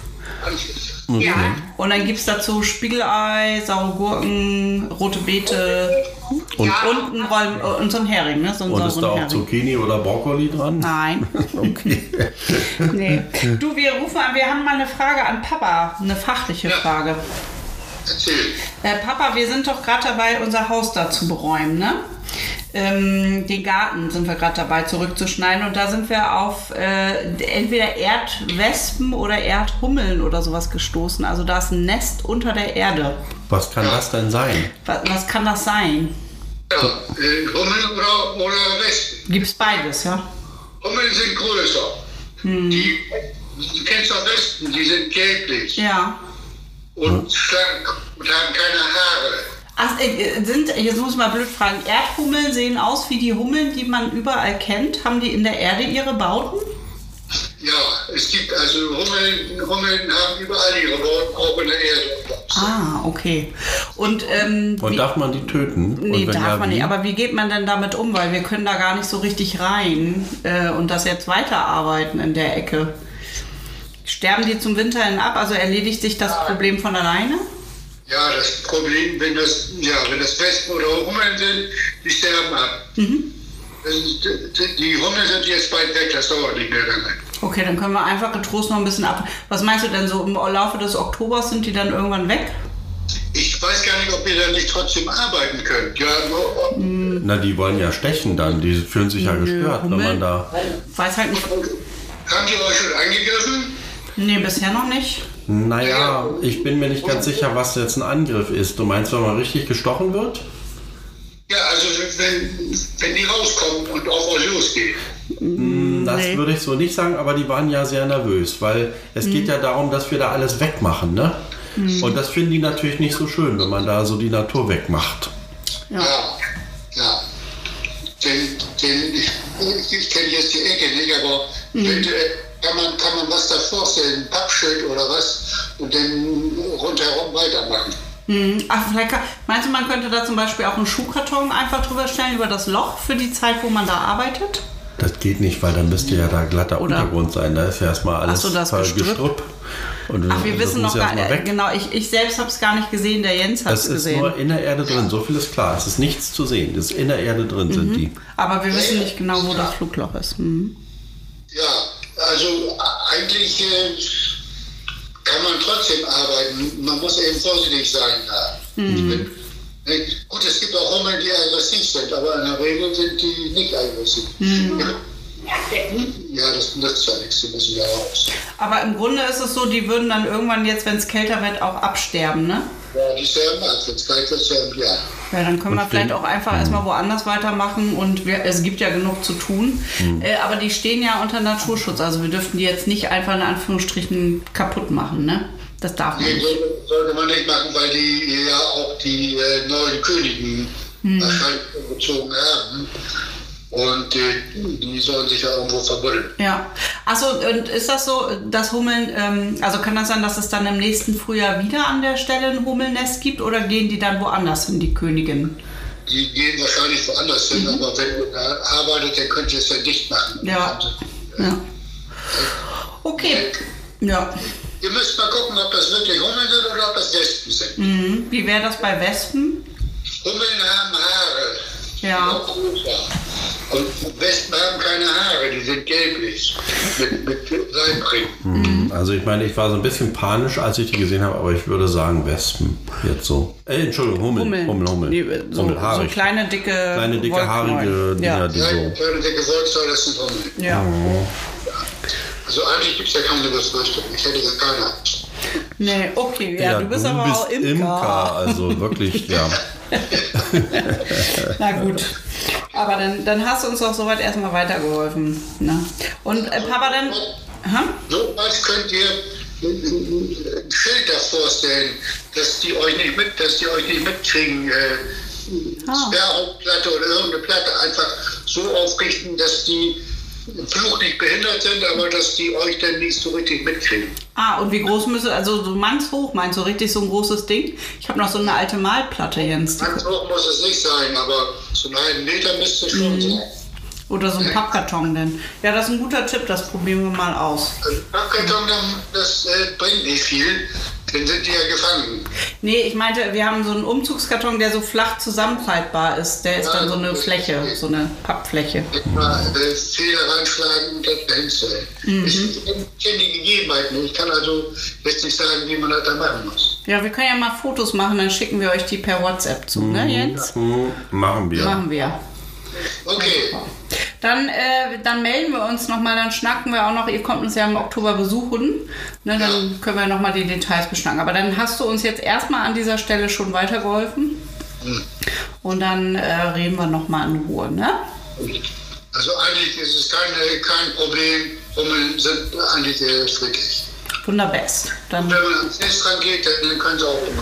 Ja. Und dann gibt es dazu Spiegelei, saure Gurken, rote Beete Und, ja. und, ein Roll, äh, und so ein Hering, ne? So einen und ist da auch Hering. Zucchini oder Brokkoli dran? Nein. Okay. Nee. Du, wir rufen an, wir haben mal eine Frage an Papa, eine fachliche Frage. Erzähl. Äh, Papa, wir sind doch gerade dabei, unser Haus da zu beräumen, ne? Ähm, den Garten sind wir gerade dabei zurückzuschneiden und da sind wir auf äh, entweder Erdwespen oder Erdhummeln oder sowas gestoßen. Also da ist ein Nest unter der Erde. Was kann das denn sein? Was, was kann das sein? Ja, äh, Hummeln oder, oder Wespen. Gibt's beides, ja? Hummeln sind größer. Die, du kennst doch Wespen, die sind gelblich Ja. und schlank und haben keine Haare. Ach, äh, sind, jetzt muss ich mal blöd fragen, Erdhummeln sehen aus wie die Hummeln, die man überall kennt. Haben die in der Erde ihre Bauten? Ja, es gibt also Hummeln, Hummeln haben überall ihre Worte, auch in der Erde. Ah, okay. Und, ähm, Und wie, darf man die töten? nee, darf ja, man wie? nicht. Aber wie geht man denn damit um? Weil wir können da gar nicht so richtig rein äh, und das jetzt weiterarbeiten in der Ecke. Sterben die zum Winter hin ab? Also erledigt sich das Problem von alleine? Ja, das Problem, wenn das, ja, wenn das Wespen oder Hummeln sind, die sterben ab. Mhm. Die- Hummeln sind jetzt bald weg, das dauert nicht mehr lange. Okay, dann können wir einfach getrost noch ein bisschen ab. Was meinst du denn so im Laufe des Oktobers sind die dann irgendwann weg? Ich weiß gar nicht, ob ihr dann nicht trotzdem arbeiten könnt. Ja, nur, Na, die wollen ja stechen dann. Die fühlen sich ja gestört, wenn Hummeln. man da. Weiß halt nicht. haben die euch schon angegriffen? Nee, bisher noch nicht. Naja, ich bin mir nicht ganz sicher, was jetzt ein Angriff ist. Du meinst, wenn man richtig gestochen wird? Ja, also wenn, wenn die rauskommen und auf euch losgehen. Das Nee. würde ich so nicht sagen, aber die waren ja sehr nervös, weil es geht ja darum, dass wir da alles wegmachen, ne? Und das finden die natürlich nicht so schön, wenn man da so die Natur wegmacht. Ja. Ja, ja. Denn, denn ich, ich kenne jetzt die Ecke nicht, aber wenn, äh, kann, man, kann man was da vorstellen, ein Pappschild oder was, und dann rundherum weitermachen. Hm, Ach, vielleicht kann, meinst du, man könnte da zum Beispiel auch einen Schuhkarton einfach drüber stellen über das Loch für die Zeit, wo man da arbeitet? Das geht nicht, weil dann müsste ja da glatter Oder- Untergrund sein. Da ist ja erstmal alles Ach so, das voll Gestrüpp. Gestrüpp. Und Ach, wir wissen noch gar nicht. Genau, ich, ich selbst habe es gar nicht gesehen, der Jens hat Das es ist gesehen. nur in der Erde drin, so viel ist klar. Es ist nichts zu sehen. Das ist in der Erde drin Mhm. sind die. Aber wir wissen nicht genau, wo das Flugloch ist. Hm. Ja, also eigentlich äh, kann man trotzdem arbeiten. Man muss eben vorsichtig sein da. Mhm. Wenn- ne, Gut, es gibt auch Hummeln, die aggressiv sind, aber in der Regel sind die nicht aggressiv. Mhm. Ja, das nützt ja nichts, die müssen ja raus. Aber im Grunde ist es so, die würden dann irgendwann jetzt, wenn es kälter wird, auch absterben, ne? Ja, die sterben ab, wenn es kalt wird, sterben die ab. Ja, dann können wir Und vielleicht den- auch einfach erstmal woanders weitermachen und wir, es gibt ja genug zu tun. Äh, aber die stehen ja unter Naturschutz, also wir dürften die jetzt nicht einfach in Anführungsstrichen kaputt machen, ne? Das darf man Nee, nicht. sollte, sollte man nicht machen, weil die ja auch die äh, neuen Königen wahrscheinlich gezogen haben. Und äh, die sollen sich ja irgendwo verbuddeln. Ja. Achso, und ist das so, dass Hummeln, ähm, also kann das sein, dass es dann im nächsten Frühjahr wieder an der Stelle ein Hummelnest gibt oder gehen die dann woanders hin, die Königin? Die gehen wahrscheinlich woanders hin, aber wenn ihr da arbeitet, dann könnt ihr es ja dicht machen. Ja. Ja. Okay. Ja. Ihr müsst mal gucken, ob das wirklich Hummeln sind oder ob das Wespen sind. Mhm. Wie wäre das bei Wespen? Hummeln haben Haare. Ja. Und Wespen haben keine Haare, die sind gelblich. Mit, mit Seilbringen. Also ich meine, ich war so ein bisschen panisch, als ich die gesehen habe, aber ich würde sagen Wespen. Jetzt so. Äh, Entschuldigung, Hummel. Hummel. Hummel, Hummel. Nee, so, Hummel, so kleine, dicke, Kleine, dicke, Wollknäuel. haarige Dinger, Ja. die Ja, so. kleine dicke Wollzoll, das sind Hummeln. ja. Also eigentlich gibt es ja keine Befürchtung. Ich hätte ja keine. Nee, okay. Ja, du bist aber auch Imker. also wirklich, ja. Na gut. Aber dann, dann hast du uns doch soweit erstmal weitergeholfen. Ne? Und äh, Papa, dann. So was könnt ihr ein Schild davor stellen, dass die euch nicht mit, dass die euch nicht mitkriegen. Äh, Ah. Sperrhauptplatte oder irgendeine Platte einfach so aufrichten, dass die im Fluch nicht behindert sind, aber dass die euch dann nicht so richtig mitkriegen. Ah, und wie groß müsste, also so mannshoch meinst du, richtig so ein großes Ding? Ich habe noch so eine alte Malplatte, Jens. Die, Ganz hoch muss es nicht sein, aber so einen halben Meter müsste es schon sein. oder so ein Pappkarton denn. Ja, das ist ein guter Tipp, das probieren wir mal aus. Also Pappkarton, das äh, bringt nicht viel, dann sind die ja gefangen. Nee, ich meinte, wir haben so einen Umzugskarton, der so flach zusammenfaltbar ist. Der ist dann so eine Fläche, so eine Pappfläche. Mal äh, Fehler reinschlagen und das dahinstellen. Ich kenne die Gegebenheiten. Ich kann also jetzt nicht sagen, wie man das da machen muss. Ja, wir können ja mal Fotos machen, dann schicken wir euch die per WhatsApp zu, ne, Jens? Hm, machen wir. Machen wir. Okay, Dann, äh, dann melden wir uns nochmal, dann schnacken wir auch noch, ihr kommt uns ja im Oktober besuchen, ne, dann können wir nochmal die Details beschnacken. Aber dann hast du uns jetzt erstmal an dieser Stelle schon weitergeholfen und dann äh, reden wir nochmal in Ruhe, ne? also eigentlich ist es keine, kein Problem. Hummeln sind eigentlich friedlich. Wunderbest. Dann, Wenn man ans Nest rangeht, dann können sie auch werden.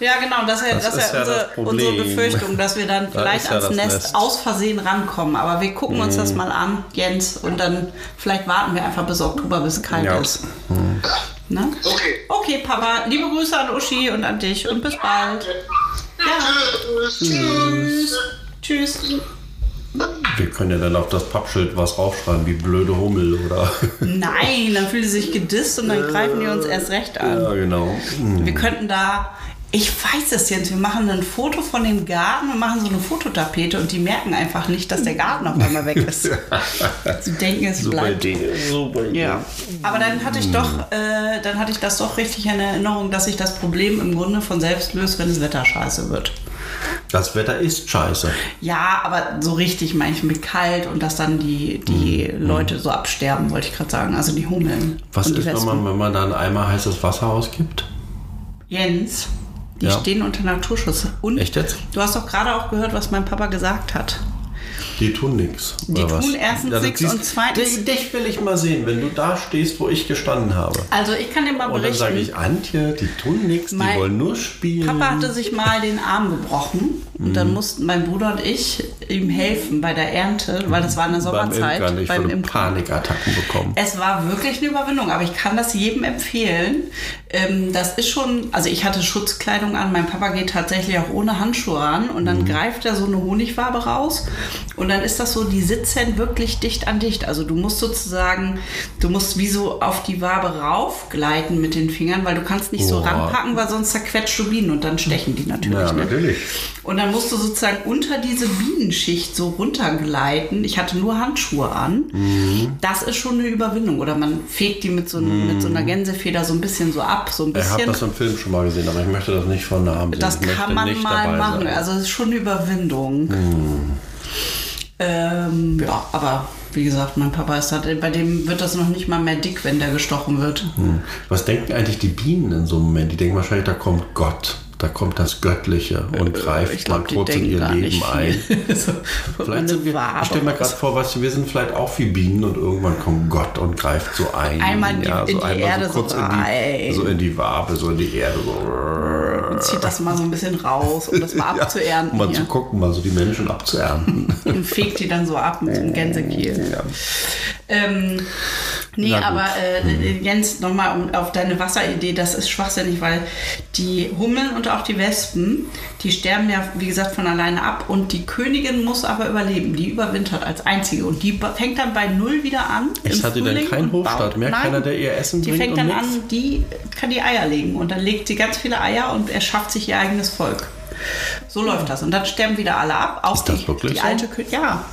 ja, genau, das, ist ja- Das das ist ja unsere, unsere. Befürchtung, dass wir dann Da vielleicht ja ans Nest, Nest. Mhm. aus Versehen rankommen. Aber wir gucken uns das mal an, Jens, und dann vielleicht warten wir einfach bis Oktober, bis es kalt Ja. ist. Ne? Okay. Okay, Papa, liebe Grüße an Uschi und an dich und bis bald. Ja, Tschüss. tschüss. Wir können ja dann auf das Pappschild was raufschreiben, wie blöde Hummel oder. Nein, dann fühlen sie sich gedisst und dann greifen die uns erst recht an. ja, genau. Wir könnten da, ich weiß es jetzt, wir machen ein Foto von dem Garten und machen so eine Fototapete und die merken einfach nicht, dass der Garten auf einmal weg ist. Sie denken, es Super bleibt. Idee. Super Idee. Ja, aber dann hatte ich doch, äh, dann hatte ich das doch richtig in Erinnerung, dass sich das Problem im Grunde von selbst löst, wenn das Wetter scheiße wird. Das Wetter ist scheiße. Ja, aber so richtig meine ich mit kalt und dass dann die, die Leute so absterben, wollte ich gerade sagen. Also die Hummeln. Mhm. Was ist, wenn man, wenn man da einen Eimer heißes Wasser ausgibt? Jens, die Ja. stehen unter Naturschutz. Und Echt jetzt? du hast doch gerade auch gehört, was mein Papa gesagt hat. Die tun nichts. Die tun erstens nix siehst- und zweitens- Dich, dich will ich mal sehen, wenn du da stehst, wo ich gestanden habe. Also ich kann dir mal Und dann berichten. sage ich, Antje, die tun nichts, die wollen nur spielen. Papa hatte sich mal den Arm gebrochen und Mhm. dann mussten mein Bruder und ich ihm helfen bei der Ernte, weil das war in der beim Sommerzeit. Imkern, ich Imkern. Panikattacken bekommen. Es war wirklich eine Überwindung, aber ich kann das jedem empfehlen. Ähm, das ist schon, also ich hatte Schutzkleidung an, mein Papa geht tatsächlich auch ohne Handschuhe ran und Mhm. dann greift er so eine Honigwabe raus und dann ist das so, die sitzen wirklich dicht an dicht. Also du musst sozusagen, du musst wie so auf die Wabe raufgleiten mit den Fingern, weil du kannst nicht so Boah. ranpacken, weil sonst zerquetscht du Bienen und dann stechen die natürlich. Ja, ne? natürlich. Und dann musst du sozusagen unter diese Bienenschicht so runtergleiten. Ich hatte nur Handschuhe an. Mhm. Das ist schon eine Überwindung. Oder man fegt die mit so, mit so einer Gänsefeder so ein bisschen so ab, so ein Ich habe bisschen. das im Film schon mal gesehen, aber ich möchte das nicht von Namen sehen. Das kann man nicht mal machen. Sein. Also es ist schon eine Überwindung. Ähm, ja, aber wie gesagt, mein Papa ist halt, bei dem wird das noch nicht mal mehr dick, wenn der gestochen wird. Hm. Was denken eigentlich die Bienen in so einem Moment? Die denken wahrscheinlich, da kommt Gott, da kommt das Göttliche und greift Äh, Ich glaube, mal kurz in ihr Leben ein. so, Vielleicht sind wir, ich stelle mir gerade vor, weißt du, wir sind vielleicht auch wie Bienen und irgendwann kommt Gott und greift so ein. Einmal in die- in die einmal Erde so so kurz in, rein. die, so in die Wabe, so in die Erde. So. und zieht das mal so ein bisschen raus, um das mal Ja, abzuernten. um mal hier. zu gucken, mal so die Menschen abzuernten. und fegt die dann so ab mit dem Gänsekiel. ja. Ähm, nee, aber äh, Jens, nochmal um, auf deine Wasseridee, das ist schwachsinnig, weil die Hummeln und auch die Wespen, die sterben ja, wie gesagt, von alleine ab und die Königin muss aber überleben. Die überwintert als einzige und die fängt dann bei Null wieder an. Echt, im hat die denn Frühling keinen und Hofstaat mehr? Nein, Keiner, der ihr Essen Die bringt fängt und dann an, die kann die Eier legen und dann legt sie ganz viele Eier und erschafft sich ihr eigenes Volk. So läuft das. Und dann sterben wieder alle ab. Auch Ist das die, wirklich die? Mhm. alte Kö- Ja,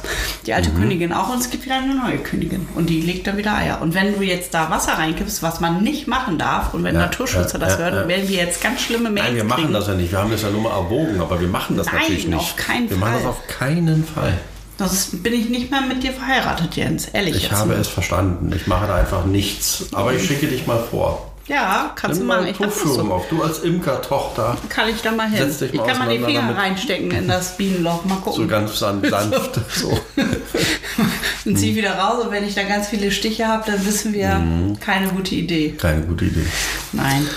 die alte Königin auch. Und es gibt wieder eine neue Königin. Und die legt dann wieder Eier. Und wenn du jetzt da Wasser reinkippst, was man nicht machen darf, und wenn Ja, Naturschützer ja, das ja, hören, werden wir jetzt ganz schlimme Mails Nein, wir machen kriegen. das ja nicht. Wir haben das ja nur mal erwogen, aber wir machen das Nein, natürlich nicht. auf keinen wir machen Fall. das auf keinen Fall. Das ist, bin ich nicht mehr mit dir verheiratet, Jens. Ehrlich Ich habe es verstanden. Ich mache da einfach nichts. Aber ich schicke dich mal vor. Ja, kannst Nimm du mal machen. Ich Tuchführung so. auf. Du als Imkertochter. Kann ich da mal hin. Setz dich ich mal kann mal die Finger reinstecken in das Bienenloch. Mal gucken. So ganz san- sanft. So. und ziehe wieder raus und wenn ich da ganz viele Stiche habe, dann wissen wir, Mhm. keine gute Idee. Keine gute Idee. Nein.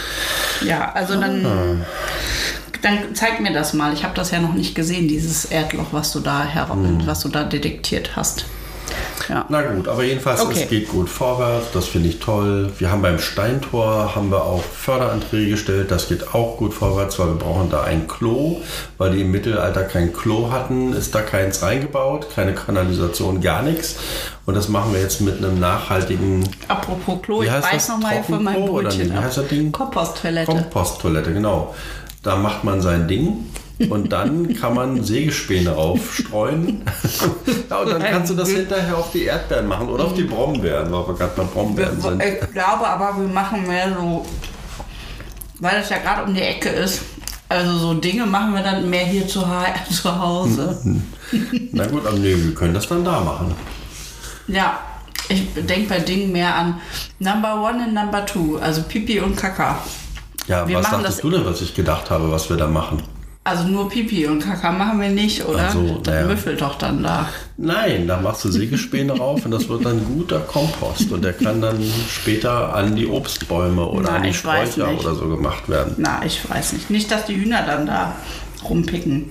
Ja, also dann, Ah. dann zeig mir das mal. Ich habe das ja noch nicht gesehen, dieses Erdloch, was du da her Mhm. was du da detektiert hast. Ja. Na gut, aber jedenfalls, Okay. es geht gut vorwärts, das finde ich toll. Wir haben beim Steintor haben wir auch Förderanträge gestellt, das geht auch gut vorwärts, weil wir brauchen da ein Klo, weil die im Mittelalter kein Klo hatten, ist da keins reingebaut, keine Kanalisation, gar nichts. Und das machen wir jetzt mit einem nachhaltigen Apropos Klo, ich weiß das? noch mal von meinem Brötchen. wie heißt das Ding? Komposttoilette. Komposttoilette, genau. Da macht man sein Ding und dann kann man Sägespäne raufstreuen. ja, und dann kannst du das hinterher auf die Erdbeeren machen oder auf die Brombeeren, weil wir gerade bei Brombeeren sind. Ich glaube aber, wir machen mehr so, weil das ja gerade um die Ecke ist. Also so Dinge machen wir dann mehr hier zu, zu Hause. Na gut, aber nee, wir können das dann da machen. Ja, ich denke bei Dingen mehr an Number One und Number Two, also Pipi und Kaka. Ja, Wir was dachtest das- du denn, was ich gedacht habe, was wir da machen? Also nur Pipi und Kaka machen wir nicht, oder? Ach so, das müffelt doch dann da. Nein, da machst du Sägespäne rauf und das wird dann guter Kompost und der kann dann später an die Obstbäume oder Na, an die Sträucher oder so gemacht werden. Na, ich weiß nicht. Nicht, dass die Hühner dann da rumpicken.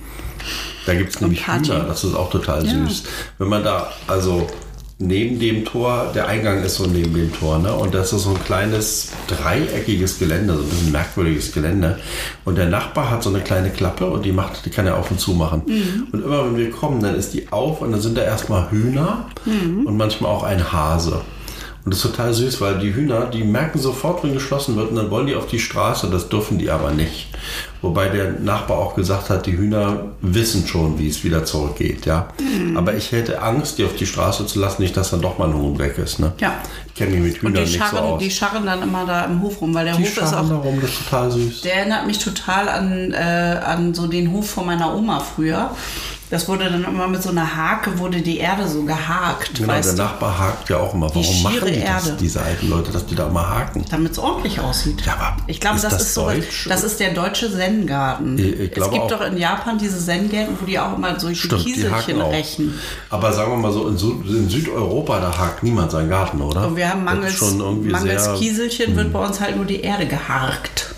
Da gibt es nämlich Party. Hühner, das ist auch total Ja. süß. Wenn man da, also neben dem Tor, der Eingang ist so neben dem Tor, ne? Und das ist so ein kleines dreieckiges Gelände, so ein bisschen merkwürdiges Gelände. Und der Nachbar hat so eine kleine Klappe und die macht, die kann er auf und zu machen. Mhm. Und immer wenn wir kommen, dann ist die auf und dann sind da erstmal Hühner Mhm. und manchmal auch ein Hase. Und das ist total süß, weil die Hühner, die merken sofort, wenn geschlossen wird, und dann wollen die auf die Straße, das dürfen die aber nicht. Wobei der Nachbar auch gesagt hat, die Hühner wissen schon, wie es wieder zurückgeht, ja. Mhm. Aber ich hätte Angst, die auf die Straße zu lassen, nicht, dass dann doch mal ein Huhn weg ist, ne? Ja. Ich kenne mich mit Und Hühnern die nicht so scharren, aus. die scharren dann immer da im Hof rum, weil der Die Hof ist auch da rum, das ist total süß. Der erinnert mich total an, äh, an so den Hof von meiner Oma früher. Das wurde dann immer mit so einer Hake, wurde die Erde so gehakt, Genau, der du, Nachbar hakt ja auch immer. Warum schiere machen die das, Erde. diese alten Leute, dass die da immer haken? damit es ordentlich aussieht. Ja, aber ich glaube, das, das ist so, das ist der deutsche Zen-Garten. Es gibt auch. doch in Japan diese Zen-Gärten, wo die auch immer solche Stimmt, die Kieselchen rächen. Aber sagen wir mal so, in, Süd in Südeuropa, da hakt niemand seinen Garten, oder? Und wir haben mangels, ist schon irgendwie mangels sehr, Hm. Kieselchen wird bei uns halt nur die Erde geharkt.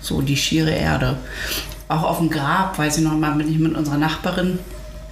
So die schiere Erde. Auch auf dem Grab, weiß ich noch mal, bin ich mit unserer Nachbarin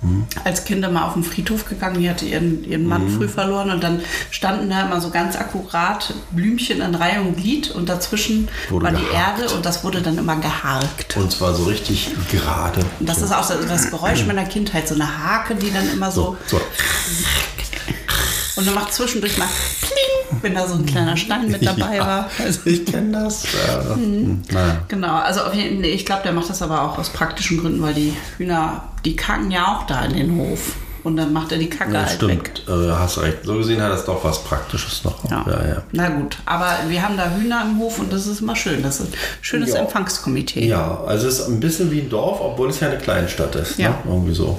Hm. als Kinder mal auf den Friedhof gegangen. Die hatte ihren, ihren Mann Hm. früh verloren und dann standen da immer so ganz akkurat Blümchen in Reihe und Glied und dazwischen Wurde war die geharkt. Erde und das wurde dann immer geharkt. Und zwar so richtig gerade. Und das ist auch so das Geräusch meiner Kindheit, so eine Hake, die dann immer so, So, so. und dann macht zwischendurch mal Pling, wenn da so ein kleiner Stein mit dabei Ja, war. Also, Ich kenne das. Ja. hm, Naja. Genau, also jeden, nee, ich glaube, der macht das aber auch aus praktischen Gründen, weil die Hühner, die kacken ja auch da in den Hof. Und dann macht er die Kacke Ja, halt weg. stimmt, äh, hast recht. So gesehen hat das doch was Praktisches noch. Ja. ja, ja. Na gut, aber wir haben da Hühner im Hof und das ist immer schön. Das ist ein schönes Ja. Empfangskomitee. Ja, also es ist ein bisschen wie ein Dorf, obwohl es ja eine Kleinstadt ist. Ja. Ne? Irgendwie so.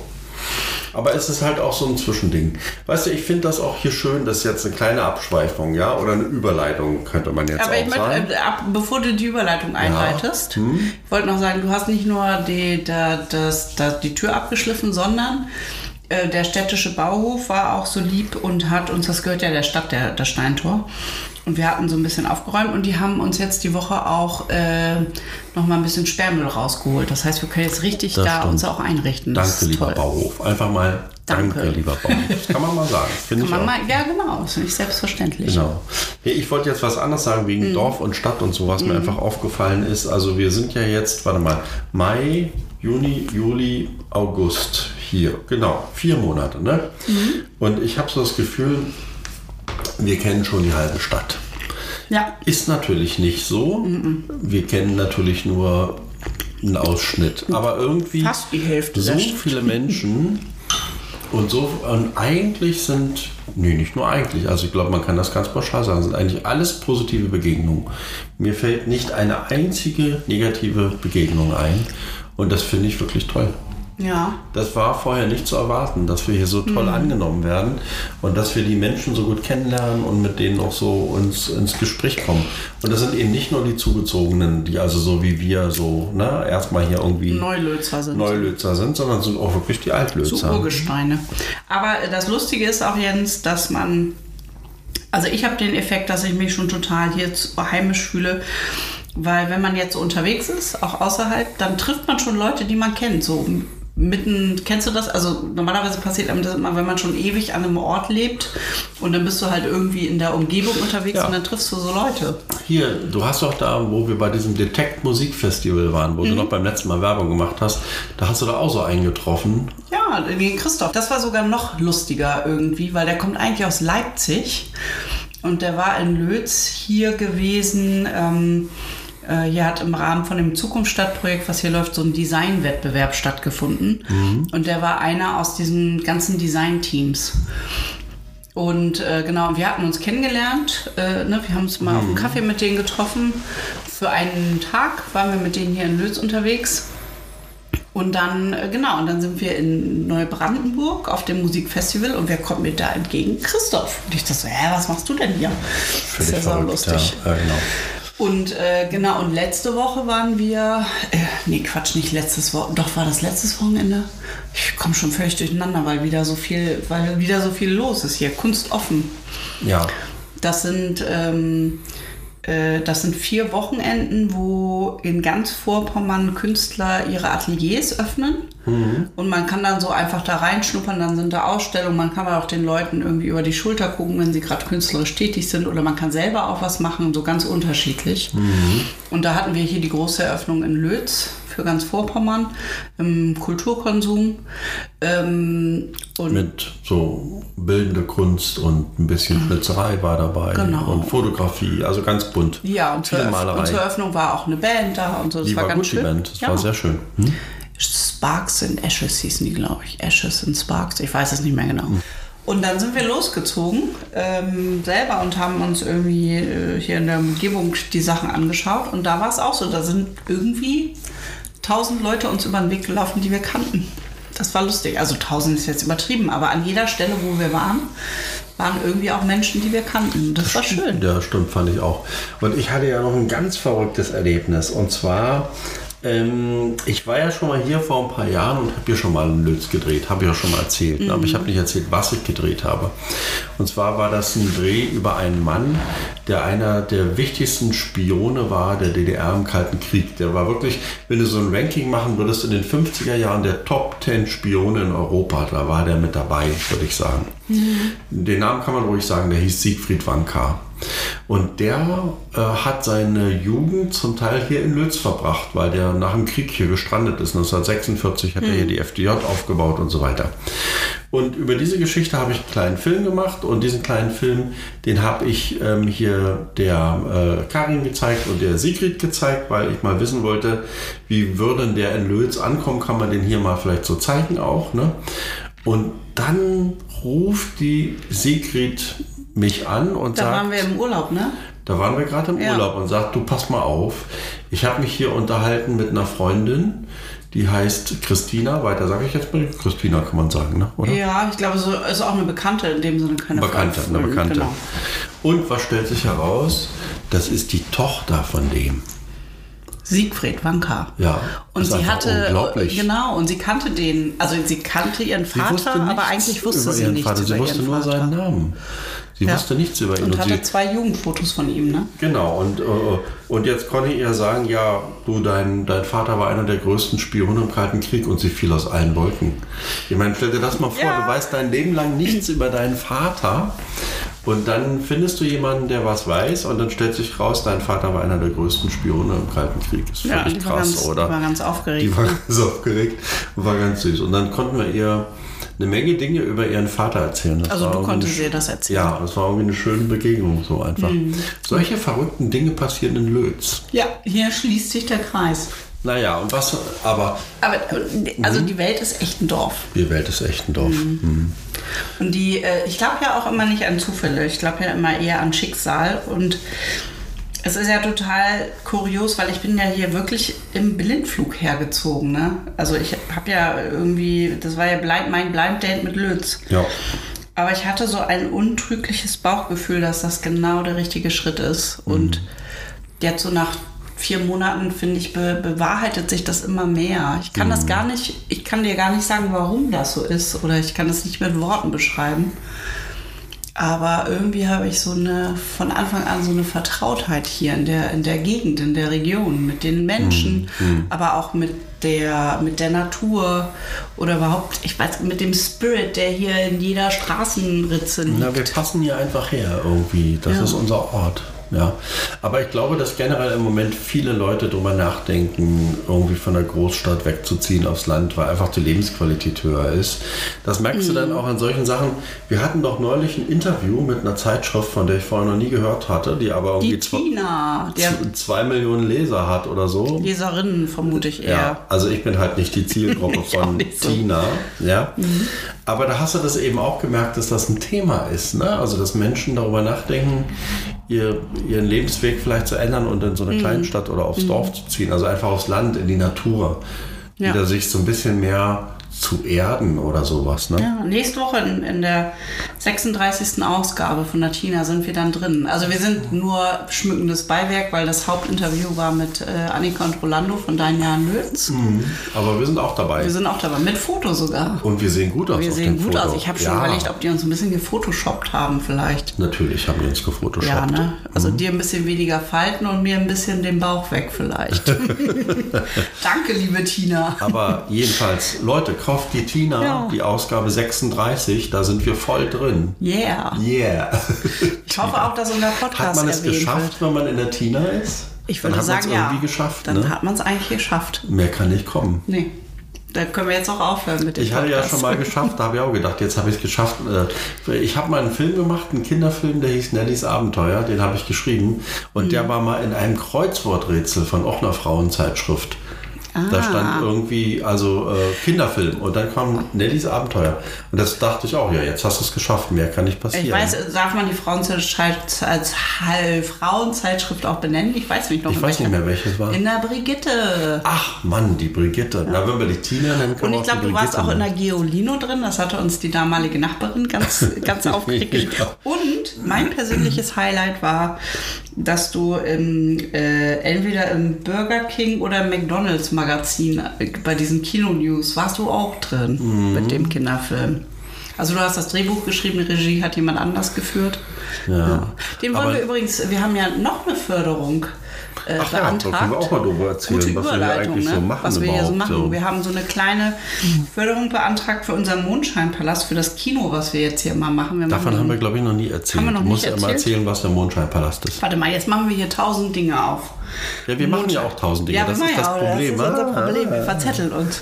Aber es ist halt auch so ein Zwischending. Weißt du, ich finde das auch hier schön, das ist jetzt eine kleine Abschweifung, ja, oder eine Überleitung, könnte man jetzt Aber auch ich möchte, sagen. äh, ab, bevor du die Überleitung einleitest, Hm? ich wollte noch sagen, du hast nicht nur die, da, das, da, die Tür abgeschliffen, sondern äh, der städtische Bauhof war auch so lieb und hat uns, das gehört ja der Stadt, der, das Steintor, und wir hatten so ein bisschen aufgeräumt und die haben uns jetzt die Woche auch äh, noch mal ein bisschen Sperrmüll rausgeholt. Das heißt, wir können jetzt richtig Das da stimmt. uns auch einrichten. Das Danke, lieber. Bauhof. Einfach mal Danke, Danke. lieber Bauhof. Das kann man mal sagen. Finde Kann ich auch. mal, ja, genau, ist nicht selbstverständlich. Genau. Ich wollte jetzt was anderes sagen Mhm. wegen Dorf und Stadt und so, was mir einfach aufgefallen ist. Also wir sind ja jetzt, warte mal, Mai, Juni, Juli, August hier. Genau, vier Monate. Ne? Mhm. Und ich habe so das Gefühl, wir kennen schon die halbe Stadt. Ja, Ist natürlich nicht so. Wir kennen natürlich nur einen Ausschnitt. Aber irgendwie Fast die Hälfte so viele Menschen und so und eigentlich sind, nee, nicht nur eigentlich, also ich glaube, man kann das ganz pauschal sagen, sind eigentlich alles positive Begegnungen. Mir fällt nicht eine einzige negative Begegnung ein und das finde ich wirklich toll. Ja. Das war vorher nicht zu erwarten, dass wir hier so toll angenommen werden und dass wir die Menschen so gut kennenlernen und mit denen auch so uns ins Gespräch kommen. Und das sind eben nicht nur die Zugezogenen, die also so wie wir so ne, erstmal hier irgendwie Neulötzer sind. Neulötzer sind, sondern sind auch wirklich die so Altlötzer. Urgesteine. Aber äh, das Lustige ist auch, Jens, dass man. Also ich habe den Effekt, dass ich mich schon total hier heimisch fühle. Weil wenn man jetzt so unterwegs ist, auch außerhalb, dann trifft man schon Leute, die man kennt. So mitten, kennst du das? Also normalerweise passiert einem das immer, wenn man schon ewig an einem Ort lebt und dann bist du halt irgendwie in der Umgebung unterwegs Ja. und dann triffst du so Leute. Hier, du hast doch da, wo wir bei diesem Detect Musikfestival waren, wo du noch beim letzten Mal Werbung gemacht hast, da hast du da auch so einen getroffen. Ja, den Christoph. Das war sogar noch lustiger irgendwie, weil der kommt eigentlich aus Leipzig und der war in Lötz hier gewesen. Ähm, äh, hier hat im Rahmen von dem Zukunftsstadtprojekt, was hier läuft, so ein Designwettbewerb stattgefunden. Und der war einer aus diesen ganzen Designteams. Und äh, genau, wir hatten uns kennengelernt. Äh, ne, wir haben uns mal auf einen Kaffee mit denen getroffen. Für einen Tag waren wir mit denen hier in Lötz unterwegs. Und dann, äh, genau, und dann sind wir in Neubrandenburg auf dem Musikfestival und wer kommt mir da entgegen? Christoph. Und ich dachte so, hä, was machst du denn hier? Das ist ja so lustig. Ja, genau. Und äh, genau, und letzte Woche waren wir, äh, nee, Quatsch, nicht letztes Wochenende, doch war das letztes Wochenende. Ich komme schon völlig durcheinander, weil wieder so viel, weil wieder so viel los ist hier. Kunst offen. Ja, Das sind, ähm, äh, das sind vier Wochenenden, wo in ganz Vorpommern Künstler ihre Ateliers öffnen. Und man kann dann so einfach da reinschnuppern, dann sind da Ausstellungen, man kann aber auch den Leuten irgendwie über die Schulter gucken, wenn sie gerade künstlerisch tätig sind. Oder man kann selber auch was machen, so ganz unterschiedlich. Und da hatten wir hier die große Eröffnung in Lötz für ganz Vorpommern im Kulturkonsum. Ähm, und mit so bildende Kunst und ein bisschen Schnitzerei war dabei Genau. und Fotografie, also ganz bunt. Ja, und zur, Malerei. und zur Eröffnung war auch eine Band da und so. Das Die war, ganz gut, schön. die Band. Das ja. war sehr schön. Hm? Sparks and Ashes hießen die, glaube ich. Ashes and Sparks, ich weiß es nicht mehr genau. Hm. Und dann sind wir losgezogen ähm, selber und haben uns irgendwie äh, hier in der Umgebung die Sachen angeschaut. Und da war es auch so, da sind irgendwie tausend Leute uns über den Weg gelaufen, die wir kannten. Das war lustig. Also tausend ist jetzt übertrieben, aber an jeder Stelle, wo wir waren, waren irgendwie auch Menschen, die wir kannten. Das war schön. Ja, stimmt, fand ich auch. Und ich hatte ja noch ein ganz verrücktes Erlebnis. Und zwar, ähm, ich war ja schon mal hier vor ein paar Jahren und habe hier schon mal einen Lötz gedreht. Habe ich ja schon mal erzählt. Aber ich habe nicht erzählt, was ich gedreht habe. Und zwar war das ein Dreh über einen Mann, der einer der wichtigsten Spione war der DDR im Kalten Krieg. Der war wirklich, wenn du so ein Ranking machen würdest, in den 50er Jahren der Top 10 Spione in Europa. Da war der mit dabei, würde ich sagen. Den Namen kann man ruhig sagen, der hieß Siegfried Wanka. Und der äh, hat seine Jugend zum Teil hier in Lötz verbracht, weil der nach dem Krieg hier gestrandet ist. 1946 hat er hier die FDJ aufgebaut und so weiter. Und über diese Geschichte habe ich einen kleinen Film gemacht und diesen kleinen Film, den habe ich ähm, hier der äh, Karin gezeigt und der Sigrid gezeigt, weil ich mal wissen wollte, wie würde der in Lötz ankommen, kann man den hier mal vielleicht so zeigen auch. Ne? Und dann ruft die Sigrid mich an und Da sagt, waren wir im Urlaub, ne? da waren wir gerade im Ja. Urlaub und sagt, du pass mal auf, ich habe mich hier unterhalten mit einer Freundin, die heißt Christina, weiter sage ich jetzt mal, Christina kann man sagen, ne? oder? Ja, ich glaube, so ist auch eine Bekannte in dem Sinne, keine Bekannte, Freundin. eine Bekannte. Genau. Und was stellt sich heraus? Das ist die Tochter von dem. Siegfried Wanka. Ja, Und sie hatte, unglaublich. genau, und sie kannte den, also sie kannte ihren Vater, aber eigentlich wusste über sie nichts Vater. Sie wusste nur Vater. seinen Namen. Sie Ja. wusste nichts über ihn. Und sie, hatte zwei Jugendfotos von ihm, ne? Genau, und, äh, und jetzt konnte ich ihr sagen, ja, du, dein, dein Vater war einer der größten Spione im Kalten Krieg und sie fiel aus allen Wolken. Ich meine, stell dir das mal vor, Ja. du weißt dein Leben lang nichts über deinen Vater und dann findest du jemanden, der was weiß und dann stellt sich raus, dein Vater war einer der größten Spione im Kalten Krieg. Das ist Ja, völlig die war krass, ganz- oder? die war ganz aufgeregt. Die war ganz aufgeregt und war ganz süß. Und dann konnten wir ihr eine Menge Dinge über ihren Vater erzählen. Das Also du konntest ihr das erzählen. ja, das war irgendwie eine schöne Begegnung, so einfach. Mhm. Solche verrückten Dinge passieren in Lötz. Ja, hier schließt sich der Kreis. Naja, und was, aber Aber äh, also die Welt ist echt ein Dorf. die Welt ist echt ein Dorf. Mhm. Und die, äh, ich glaube ja auch immer nicht an Zufälle. Ich glaube ja immer eher an Schicksal. Und Es ist ja total kurios, weil ich bin ja hier wirklich im Blindflug hergezogen. Ne? Also ich habe ja irgendwie, das war ja blind, mein Blind Date mit Lötz. Ja. Aber ich hatte so ein untrügliches Bauchgefühl, dass das genau der richtige Schritt ist. Und jetzt so nach vier Monaten, finde ich, be bewahrheitet sich das immer mehr. Ich kann das gar nicht, ich kann dir gar nicht sagen, warum das so ist. Oder ich kann das nicht mit Worten beschreiben. Aber irgendwie habe ich so eine, von Anfang an so eine Vertrautheit hier in der, in der Gegend, in der Region, mit den Menschen, aber auch mit der, mit der Natur oder überhaupt, ich weiß, mit dem Spirit, der hier in jeder Straßenritze liegt. Na, wir passen hier einfach her irgendwie. Das Ja. ist unser Ort. Ja. Aber ich glaube, dass generell im Moment viele Leute darüber nachdenken, irgendwie von der Großstadt wegzuziehen aufs Land, weil einfach die Lebensqualität höher ist. Das merkst du dann auch an solchen Sachen. Wir hatten doch neulich ein Interview mit einer Zeitschrift, von der ich vorher noch nie gehört hatte, die aber irgendwie Die Tina, zwei, zwei Millionen Leser hat oder so. Leserinnen vermute ich eher. Ja, also ich bin halt nicht die Zielgruppe von so. Mhm. Tina. Ja. Aber da hast du das eben auch gemerkt, dass das ein Thema ist. Ne? Also dass Menschen darüber nachdenken, ihr, ihren Lebensweg vielleicht zu ändern und in so eine Mhm. Kleinstadt oder aufs Dorf zu ziehen. Also einfach aufs Land, in die Natur. Ja. Wieder sich so ein bisschen mehr zu erden oder sowas. Ne? Ja, nächste Woche in, in der 36. Ausgabe von der Tina sind wir dann drin. Also wir sind nur schmückendes Beiwerk, weil das Hauptinterview war mit äh, Annika und Rolando von Dein Jahr Lötz. Aber wir sind auch dabei. Wir sind auch dabei, mit Foto sogar. und wir sehen gut aus. Wir sehen gut Foto. aus. Ich habe schon ja, überlegt, ob die uns ein bisschen gefotoshoppt haben vielleicht. Natürlich haben die uns gefotoshoppt. Ja, ne? Also Mhm. dir ein bisschen weniger Falten und mir ein bisschen den Bauch weg vielleicht. Danke, liebe Tina. Aber jedenfalls, Leute, kauft die Tina, Ja. die Ausgabe 36, da sind wir voll drin. Yeah. Yeah. Ich hoffe auch, dass unser Podcast Hat man es geschafft, wird. wenn man in der Tina ist? Ich Dann würde hat man es sagen, ja. irgendwie geschafft. Dann ne? hat man es eigentlich geschafft. Mehr kann nicht kommen. Nee. Da können wir jetzt auch aufhören mit dem Ich hatte ja Podcast. schon mal geschafft, da habe ich auch gedacht, jetzt habe ich es geschafft. Äh, Ich habe mal einen Film gemacht, einen Kinderfilm, der hieß Nellys Abenteuer, den habe ich geschrieben. Und Mhm. der war mal in einem Kreuzworträtsel von auch einer Frauenzeitschrift. Da Ah. stand irgendwie, also äh, Kinderfilm und dann kam Nellys Abenteuer. Und das dachte ich auch, ja, jetzt hast du es geschafft, mehr kann nicht passieren. Ich weiß, darf man die Frauenzeitschrift als Frauenzeitschrift auch benennen? Ich weiß nicht noch. ich weiß nicht mehr, welches war. In der Brigitte. Ach Mann, die Brigitte. Na, wenn wir die Tina nennen, Und können wir ich glaube, du warst auch in der. Geolino drin. Das hatte uns die damalige Nachbarin ganz, ganz aufgeregt. Ja. Und mein persönliches Highlight war, dass du im, äh, entweder im Burger King oder McDonalds Magazin äh, bei diesen Kino-News warst du auch drin Mhm. mit dem Kinderfilm. Also du hast das Drehbuch geschrieben, die Regie hat jemand anders geführt. Ja. Den wollen Aber- wir übrigens, wir haben ja noch eine Förderung äh, Ach ja, da beantragt. können wir auch mal drüber erzählen, Gute was wir eigentlich ne? so machen was wir hier so machen. Wir haben so eine kleine Förderung beantragt für unseren Mondscheinpalast, für das Kino, was wir jetzt hier mal machen. Wir Davon machen haben wir, glaube ich, noch nie erzählt. Haben wir noch du musst ja mal erzählen, was der Mondscheinpalast ist. Warte mal, jetzt machen wir hier tausend Dinge auf. Ja, wir machen ja auch tausend Dinge. Ja, das ist das ja auch, Problem. Das ist unser ah. Problem. Wir verzetteln uns.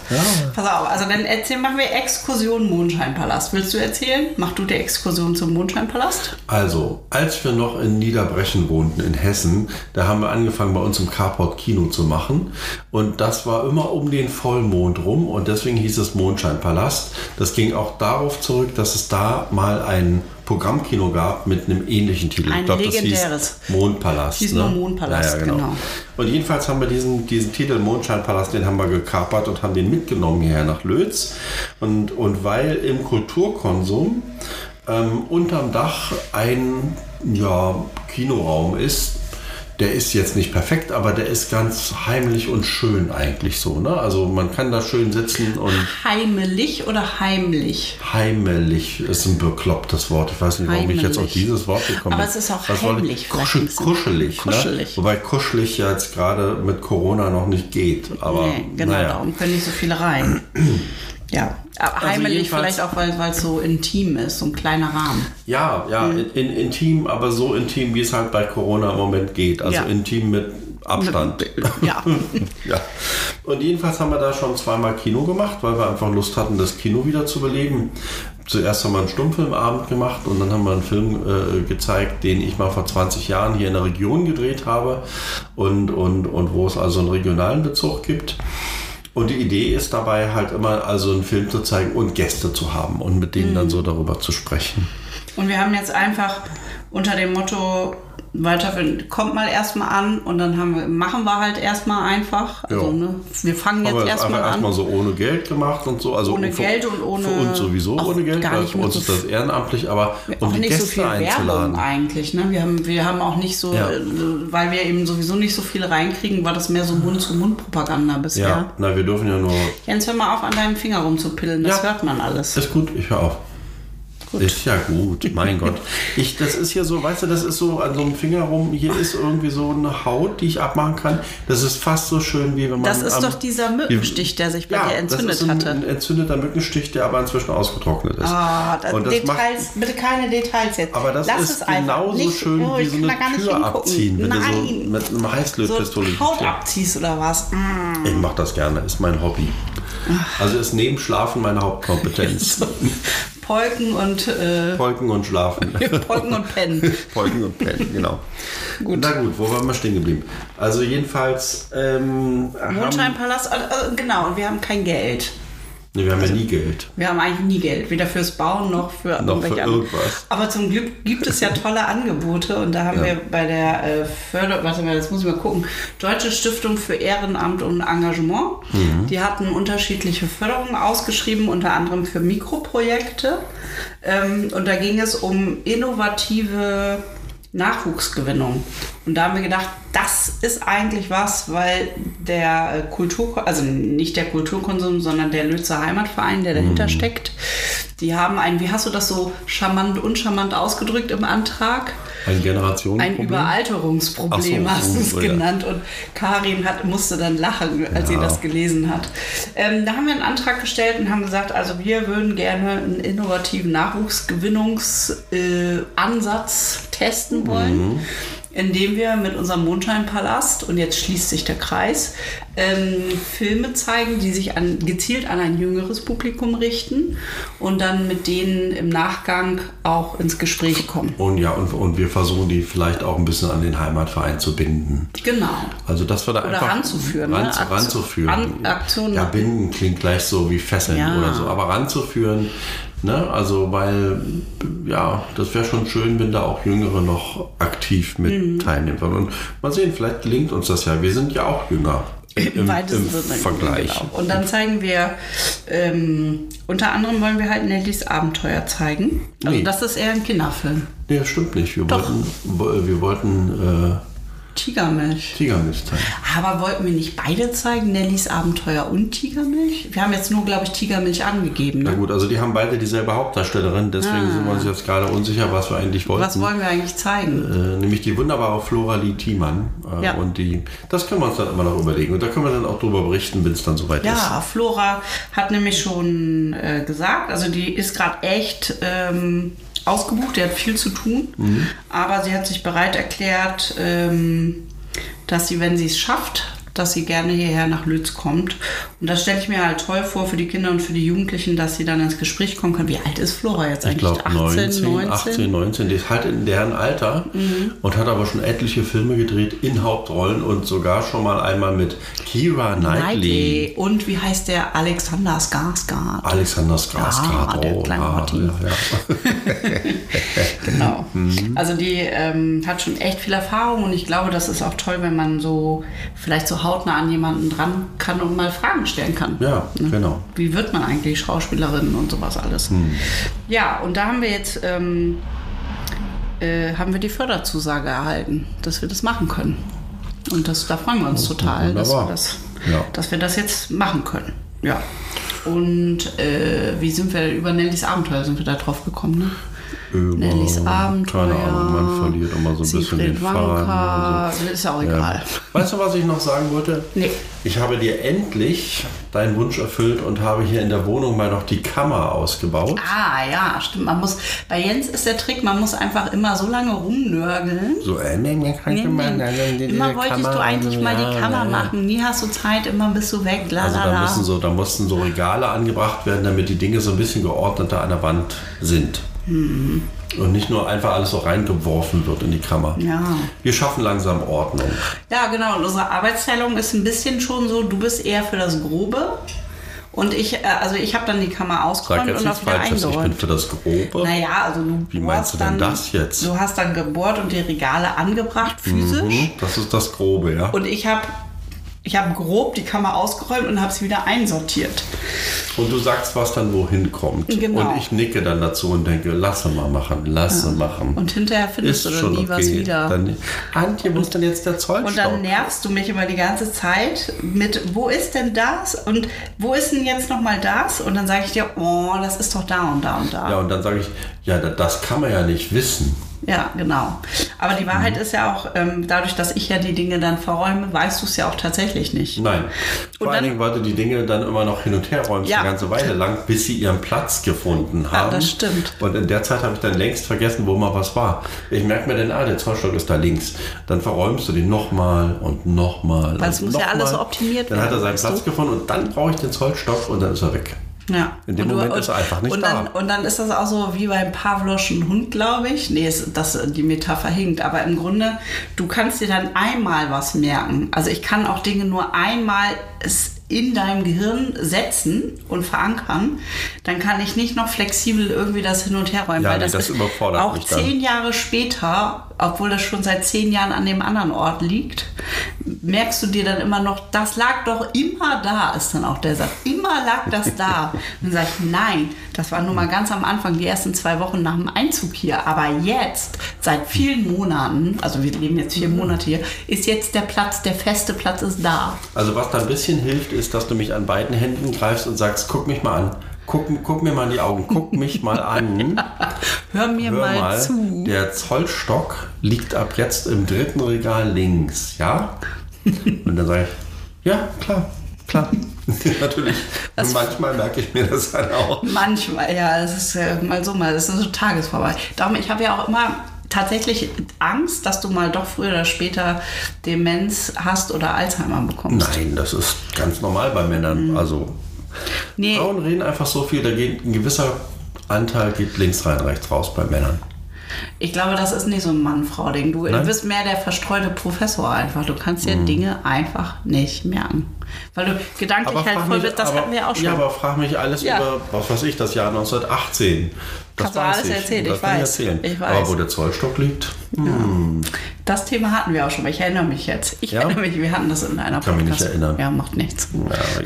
Pass auf, also dann erzähl, machen wir Exkursion Mondscheinpalast. Willst du erzählen? Mach du die Exkursion zum Mondscheinpalast? Also, als wir noch in Niederbrechen wohnten, in Hessen, da haben wir angefangen, bei uns im Carport Kino zu machen. Und das war immer um den Vollmond rum und deswegen hieß es Mondscheinpalast. Das ging auch darauf zurück, dass es da mal ein Programmkino gab mit einem ähnlichen Titel. Ein ich glaube, das hieß Mondpalast. Hieß ne? nur Mondpalast, genau. Und jedenfalls haben wir diesen, diesen Titel Mondscheinpalast, den haben wir gekapert und haben den mitgenommen hierher nach Lötz. Und, und weil im Kulturkonsum ähm, unterm Dach ein ja, Kinoraum ist, der ist jetzt nicht perfekt, aber der ist ganz heimlich und schön eigentlich so. Ne? Also man kann da schön sitzen und Heimelig oder heimlich? heimelig ist ein beklopptes Wort. Ich weiß nicht, warum ich jetzt auf dieses Wort gekommen bin. Aber es ist auch Was heimlich Kuschel, kuschelig. Kuschelig. Ne? Wobei kuschelig ja jetzt gerade mit Corona noch nicht geht. Aber nee, genau, naja. darum können nicht so viele rein. Ja, aber heimlich jedenfalls- vielleicht auch, weil weil es so intim ist, so ein kleiner Rahmen. Ja, ja, Mhm. in, in, intim, aber so intim, wie es halt bei Corona im Moment geht. Also Ja. intim mit Abstand. Ja. ja. Und jedenfalls haben wir da schon zweimal Kino gemacht, weil wir einfach Lust hatten, das Kino wieder zu beleben. Zuerst haben wir einen Stummfilmabend gemacht und dann haben wir einen Film äh, gezeigt, den ich mal vor 20 Jahren hier in der Region gedreht habe und, und, und wo es also einen regionalen Bezug gibt. Und die Idee ist dabei halt immer, also einen Film zu zeigen und Gäste zu haben und mit denen dann so darüber zu sprechen. Und wir haben jetzt einfach unter dem Motto weiterführen. Kommt mal erstmal an und dann haben wir, machen wir halt erstmal einfach. Also, ne, wir fangen jetzt erstmal an. erstmal so ohne Geld gemacht und so. Also Ohne für, Geld und ohne- Für uns sowieso ohne Geld, gar weil nicht für mit uns so ist das ehrenamtlich, aber um die nicht Gäste so viel Werbung einzuladen. eigentlich. Ne? Wir, haben, wir haben auch nicht so, Ja. äh, weil wir eben sowieso nicht so viel reinkriegen, war das mehr so Mund-zu-Mund-Propaganda bisher. Ja, na, wir dürfen ja nur. Jens, hör mal auf, an deinem Finger rumzupillen. Das Ja. hört man alles. Ist gut, ich höre auf. Gut. Ist ja gut, mein Gott. Ich, das ist hier so, weißt du, das ist so an so einem Finger rum, hier ist irgendwie so eine Haut, die ich abmachen kann. Das ist fast so schön, wie wenn man. Das ist am- doch dieser Mückenstich, der sich bei ja, dir entzündet das ist ein, hatte. ein entzündeter Mückenstich, der aber inzwischen ausgetrocknet ist. Ah, Und das macht, Details, bitte keine Details jetzt. aber das Lass ist genauso Nicht- schön oh, wie so eine Tür abziehen, wenn Nein. du so mit einem so Heißlötpistole die Haut abziehst oder was? Mm. Ich mache das gerne, ist mein Hobby. Also ist neben Schlafen meine Hauptkompetenz. Polken und äh, Polken und Schlafen. Polken und Pennen. Polken und Pennen, genau. Gut. Na gut, wo waren wir stehen geblieben? Also jedenfalls ähm, Mondscheinpalast, äh, äh, genau, und wir haben kein Geld. Nee, wir haben ja nie Geld. Wir haben eigentlich nie Geld, weder fürs Bauen noch für Noch für irgendwas. Aber zum Glück gibt es ja tolle Angebote und da haben Ja. wir bei der äh, Förder, warte mal, jetzt muss ich mal gucken, Deutsche Stiftung für Ehrenamt und Engagement. Mhm. Die hatten unterschiedliche Förderungen ausgeschrieben, unter anderem für Mikroprojekte. Ähm, und da ging es um innovative Nachwuchsgewinnung. Und da haben wir gedacht, das ist eigentlich was, weil der äh, Kultur, also nicht der Kulturkonsum, sondern der Lützer Heimatverein, der dahinter steckt, die haben ein, wie hast du das so charmant, uncharmant ausgedrückt im Antrag? Ein Ein Generationenproblem. Überalterungsproblem Ach so, hast du es so, ja. genannt. Und Karin hat, musste dann lachen, als sie Ja. das gelesen hat. Ähm, da haben wir einen Antrag gestellt und haben gesagt, also wir würden gerne einen innovativen Nachwuchsgewinnungsansatz äh, testen wollen. Mhm. Indem wir mit unserem Mondscheinpalast, und jetzt schließt sich der Kreis, ähm, Filme zeigen, die sich an, gezielt an ein jüngeres Publikum richten und dann mit denen im Nachgang auch ins Gespräch kommen. Und ja, und, und wir versuchen die vielleicht auch ein bisschen an den Heimatverein zu binden. Genau. Also das wir da Oder einfach ranzuführen, ne? Ranzu, Aktion- ranzuführen. An- Aktionen ja, binden klingt gleich so wie fesseln Ja. oder so, aber ranzuführen, ne? Also weil ja, das wäre schon schön, wenn da auch Jüngere noch aktiv mit Mhm. teilnehmen würden. Und mal sehen, vielleicht gelingt uns das ja. Wir sind ja auch jünger im, weitesten Sinne. Vergleich. Genau. Und dann zeigen wir, ähm, unter anderem wollen wir halt Nellys Abenteuer zeigen. Also Nee. das ist eher ein Kinderfilm. Nee, das stimmt nicht. Wir Doch. wollten, wo- wir wollten äh, Tigermilch zeigen. Aber wollten wir nicht beide zeigen, Nellys Abenteuer und Tigermilch? Wir haben jetzt nur, glaube ich, Tigermilch angegeben. Na Ne? gut, also die haben beide dieselbe Hauptdarstellerin, deswegen sind wir uns jetzt gerade unsicher, was wir eigentlich wollten. Ah. Was wollen wir eigentlich zeigen? Äh, nämlich die wunderbare Flora Lee Thiemann. Äh, Ja. Und die, das können wir uns dann immer noch überlegen. Und da können wir dann auch drüber berichten, wenn es dann soweit ist. Ja, Flora hat nämlich schon äh, gesagt, also die ist gerade echt ähm, ausgebucht, die hat viel zu tun, Mhm. aber sie hat sich bereit erklärt, ähm, dass sie, wenn sie es schafft, dass sie gerne hierher nach Lütz kommt. Und das stelle ich mir halt toll vor für die Kinder und für die Jugendlichen, dass sie dann ins Gespräch kommen können. Wie alt ist Flora jetzt Ich eigentlich? glaube 19, 18, 19. Die ist halt in deren Alter Mhm. und hat aber schon etliche Filme gedreht in Hauptrollen und sogar schon mal einmal mit Kira Knightley. Knightley. Und wie heißt der Alexander Skarsgård? Alexander Skarsgård. Ja, der oh, kleine ah, ja, ja. Genau. Mhm. Also die ähm, hat schon echt viel Erfahrung und ich glaube, das ist auch toll, wenn man so vielleicht so hautnah an jemanden dran kann und mal Fragen stellen kann. Ja, genau. Wie wird man eigentlich Schauspielerin und sowas alles? Hm. Ja, und da haben wir jetzt ähm, äh, haben wir die Förderzusage erhalten, dass wir das machen können. Und das, da freuen wir uns total, dass wir, das, Ja. dass wir das jetzt machen können. Ja. Und äh, wie sind wir über Nellys Abenteuer sind wir da drauf gekommen, ne? Über, Nellys Abenteuer. Keine Ahnung, man verliert immer so ein bisschen den Faden. So. ist ja auch Ja. egal. Weißt du, was ich noch sagen wollte? Nee. Ich habe dir endlich deinen Wunsch erfüllt und habe hier in der Wohnung mal noch die Kammer ausgebaut. Ah, ja, stimmt. Man muss, bei Jens ist der Trick, man muss einfach immer so lange rumnörgeln. So, äh, nee, Nee, nee. die- Immer wolltest Kammer du eigentlich mal ja, die Kammer ja, ja. machen. Nie hast du Zeit, immer bist du weg. La, Also la, da, müssen so, da mussten so Regale angebracht werden, damit die Dinge so ein bisschen geordneter an der Wand sind. Mhm. Und nicht nur einfach alles so reingeworfen wird in die Kammer. Ja. Wir schaffen langsam Ordnung. ja, genau. Und unsere Arbeitsteilung ist ein bisschen schon so, du bist eher für das Grobe Und ich, äh, also ich habe dann die Kammer ausgeräumt und auch wieder Falsches, ich bin eingeräumt. für das Grobe. Naja, also du Wie meinst du denn dann, das jetzt? Du hast dann gebohrt und die Regale angebracht, physisch. Mhm, das ist das Grobe, ja. Und ich habe ich hab grob die Kammer ausgeräumt und habe sie wieder einsortiert. Und du sagst, was dann wohin kommt. Genau. Und ich nicke dann dazu und denke, lass sie mal machen, lass sie machen. Und hinterher findest ist du schon dann nie okay. was wieder. Dann, Antje, ist denn jetzt der Zollstock? Und dann nervst du mich immer die ganze Zeit mit, wo ist denn das? Und wo ist denn jetzt nochmal das? Und dann sage ich dir, oh, das ist doch da und da und da. ja, und dann sage ich, ja, da- das kann man ja nicht wissen. Ja, genau. Aber die Mhm. Wahrheit ist ja auch, ähm, dadurch, dass ich ja die Dinge dann verräume, weißt du es ja auch tatsächlich nicht. Nein. Vor Und allen dann- Dingen, weil du die Dinge dann immer noch hin und her räumst, Ja. eine ganze Weile lang, bis sie ihren Platz gefunden haben. das stimmt. Und in der Zeit habe ich dann längst vergessen, wo mal was war. Ich merke mir dann, ah, der Zollstock ist da links. Dann verräumst du den nochmal und nochmal. Weil es muss ja alles mal. optimiert Dann hat er werden, seinen Platz du? gefunden und dann brauche ich den Zollstock und dann ist er weg. Ja. In dem Und Moment ist er einfach nicht und da. Dann, und dann ist das auch so wie beim Pavloschen Hund, glaube ich. Nee, ist, das, die Metapher hinkt. Aber im Grunde, du kannst dir dann einmal was merken. Also ich kann auch Dinge nur einmal es in deinem Gehirn setzen und verankern. Dann kann ich nicht noch flexibel irgendwie das hin und her räumen. Ja, weil nee, das, das ist überfordert auch mich dann. zehn Jahre später, obwohl das schon seit zehn Jahren an dem anderen Ort liegt, merkst du dir dann immer noch, das lag doch immer da, ist dann auch der Satz. Immer lag das da. Und dann sag ich, nein, das war nur mal ganz am Anfang, die ersten zwei Wochen nach dem Einzug hier. Aber jetzt, seit vielen Monaten, also wir leben jetzt vier Monate hier, ist jetzt der Platz, der feste Platz ist da. Also was da ein bisschen hilft, ist, dass du mich an beiden Händen greifst und sagst, guck mich mal an. Guck, guck mir mal in die Augen, guck mich mal an. Hör mir Hör mal, mal, zu. der Zollstock liegt ab jetzt im dritten Regal links, ja? Und dann sage ich, ja, klar, klar. Natürlich. Und manchmal merke ich mir das dann auch. Manchmal, ja, es ist äh, mal so, mal, es ist so tagesvorbei. Darum, ich habe ja auch immer tatsächlich Angst, dass du mal doch früher oder später Demenz hast oder Alzheimer bekommst. Nein, das ist ganz normal bei Männern. Also Nee, Frauen reden einfach so viel, da geht ein gewisser Anteil geht links rein, rechts raus bei Männern. ich glaube, das ist nicht so ein Mann-Frau-Ding. Du, du bist mehr der verstreute Professor einfach. Du kannst dir Dinge einfach nicht merken. Weil du gedanklich halt frag voll bist, das aber, hatten wir auch schon. Ja, aber frag mich alles Ja. über, was weiß ich, das Jahr 1918. Das Kannst du alles ich. erzählen, das ich weiß, erzählen. ich weiß. Aber wo der Zollstock liegt, das Thema hatten wir auch schon, aber ich erinnere mich jetzt. Ich Ja? erinnere mich, wir hatten das in einer Kann mich nicht erinnern. Ja, macht nichts.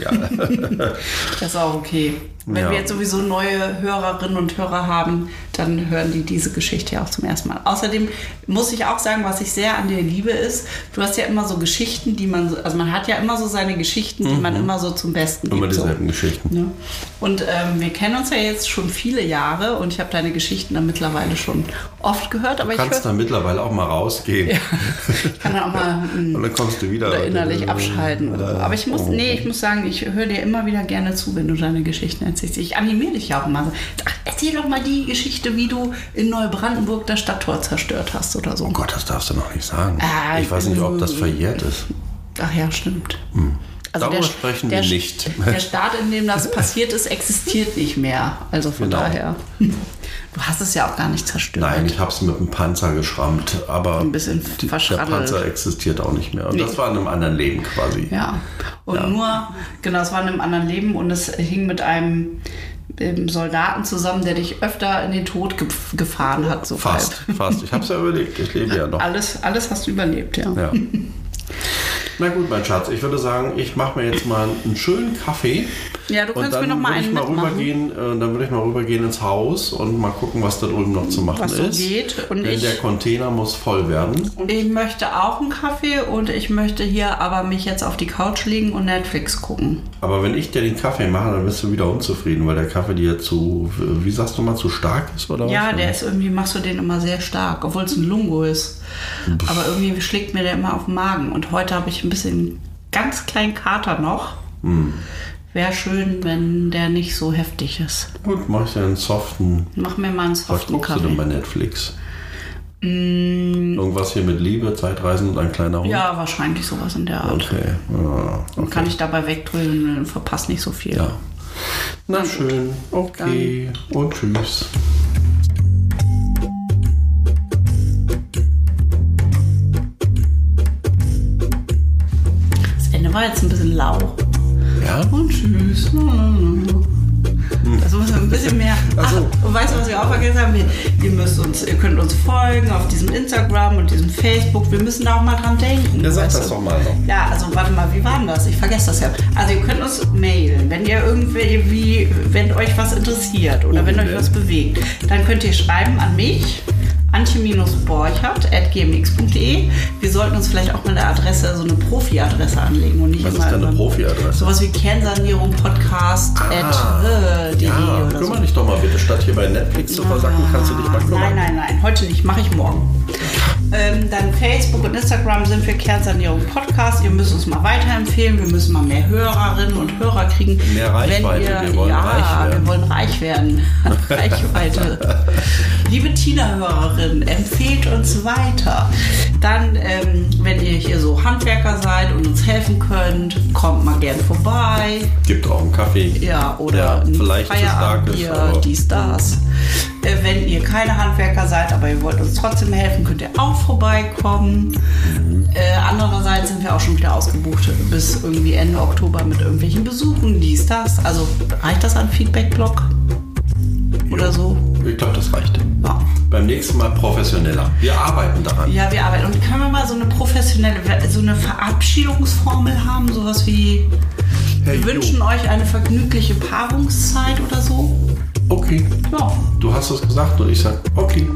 ja, ja. Das ist auch okay. Wenn Ja. wir jetzt sowieso neue Hörerinnen und Hörer haben, dann hören die diese Geschichte ja auch zum ersten Mal. Außerdem muss ich auch sagen, was ich sehr an dir liebe, ist, du hast ja immer so Geschichten, die man, so, also man hat ja immer so seine Geschichten, die man immer so zum Besten Mhm. immer gibt. So. dieselben Geschichten. Ja. Und ähm, wir kennen uns ja jetzt schon viele Jahre und ich habe deine Geschichten dann mittlerweile schon oft gehört, aber Du ich, kannst hör, dann mittlerweile auch mal rausgehen. ich kann auch mal mm, Und dann kommst du wieder. oder innerlich abschalten oder so. Aber ich muss, Oh. nee, ich muss sagen, ich höre dir immer wieder gerne zu, wenn du deine Geschichten erzählst. Ich animiere dich ja auch immer so. Ach, erzähl doch mal die Geschichte, wie du in Neubrandenburg das Stadttor zerstört hast oder so. Oh Gott, das darfst du noch nicht sagen. Ah, ich weiß nicht, ob das äh, verjährt ist. Ach ja, stimmt. Also Darüber sprechen wir der, nicht. Der Staat, in dem das passiert ist, existiert nicht mehr. Also von Genau. daher. Du hast es ja auch gar nicht zerstört. Nein, ich habe es mit dem Panzer geschrammt, aber Ein bisschen die, der. Panzer existiert auch nicht mehr. Und Nee. das war in einem anderen Leben quasi. Ja. Und Ja. nur, genau, es war in einem anderen Leben und es hing mit einem ähm, Soldaten zusammen, der dich öfter in den Tod ge gefahren hat. So Fast, halb. fast. Ich habe es ja überlebt. Ich lebe ja noch. Alles, alles hast du überlebt, ja. Ja. Na gut, mein Schatz, ich würde sagen, ich mache mir jetzt mal einen schönen Kaffee. Ja, du kannst mir noch mal einen mal rübergehen, äh, dann würde ich mal rübergehen ins Haus und mal gucken, was da drüben noch zu machen Was so ist. geht. Und Denn ich- der Container muss voll werden. Ich möchte auch einen Kaffee und ich möchte hier aber mich jetzt auf die Couch legen und Netflix gucken. Aber wenn ich dir den Kaffee mache, dann bist du wieder unzufrieden, weil der Kaffee dir zu, wie sagst du mal, zu stark ist oder Ja, was? der ist irgendwie, machst du den immer sehr stark, obwohl es ein Lungo ist. Aber irgendwie schlägt mir der immer auf den Magen. Und heute habe ich ein bisschen ganz kleinen Kater noch. Hm. Wäre schön, wenn der nicht so heftig ist. Gut, mach ich dir einen soften. Mach mir mal einen Was soften guckst du denn bei. Netflix? Irgendwas hier mit Liebe, Zeitreisen und ein kleiner Hund? Ja, wahrscheinlich sowas in der Art. Okay. Ja, Dann kann ich dabei wegdrücken und verpasse nicht so viel. ja. Na schön. Okay. Und tschüss. War jetzt ein bisschen lau. Ja? Und tschüss. Also muss man ein bisschen mehr. Ach, und weißt du, was wir auch vergessen haben? Wir, ihr müsst uns, ihr könnt uns folgen auf diesem Instagram und diesem Facebook. Wir müssen da auch mal dran denken. Ja, sag das du? doch mal noch. Ja, also warte mal, wie war denn das? Ich vergesse das ja. Also ihr könnt uns mailen, wenn ihr irgendwie, wie, wenn euch was interessiert oder Oh, wenn euch was bewegt, dann könnt ihr schreiben an mich. Antje-borchert.gmx.de. Wir sollten uns vielleicht auch mal eine Adresse, so eine Profi-Adresse anlegen und nicht Was ist immer denn eine Profi-Adresse? Sowas wie Kernsanierung Podcast Ah, at, äh, Ja, oder so. kümmere dich doch mal bitte, statt hier bei Netflix zu versacken, kannst du dich mal kümmern. Nein, nein, nein, heute nicht, mache ich morgen. Ähm, dann Facebook und Instagram sind wir Kernsanierung Podcast. Ihr müsst uns mal weiterempfehlen. Wir müssen mal mehr Hörerinnen und Hörer kriegen. Mehr Reichweite, Wenn ihr, wir wollen ja, reich werden. wir wollen reich werden. Reichweite. Liebe Tina-Hörerin, empfehlt uns weiter. Dann, ähm, wenn ihr hier so Handwerker seid und uns helfen könnt, kommt mal gern vorbei. Gibt auch einen Kaffee. Ja, oder Ja, ein vielleicht Feierabendbier, dies, das. Äh, wenn ihr keine Handwerker seid, aber ihr wollt uns trotzdem helfen, könnt ihr auch vorbeikommen. Äh, andererseits sind wir auch schon wieder ausgebucht bis irgendwie Ende Oktober mit irgendwelchen Besuchen, dies, das. Also reicht das an Feedback-Blog? Oder so? Ich glaube, das reicht. Ja. Beim nächsten Mal professioneller. Wir arbeiten daran. Ja, wir arbeiten. Und können wir mal so eine professionelle, so eine Verabschiedungsformel haben? Sowas wie, Hey, wir Jo. wünschen euch eine vergnügliche Paarungszeit oder so? Okay. Ja. Du hast es gesagt und ich sag, okay.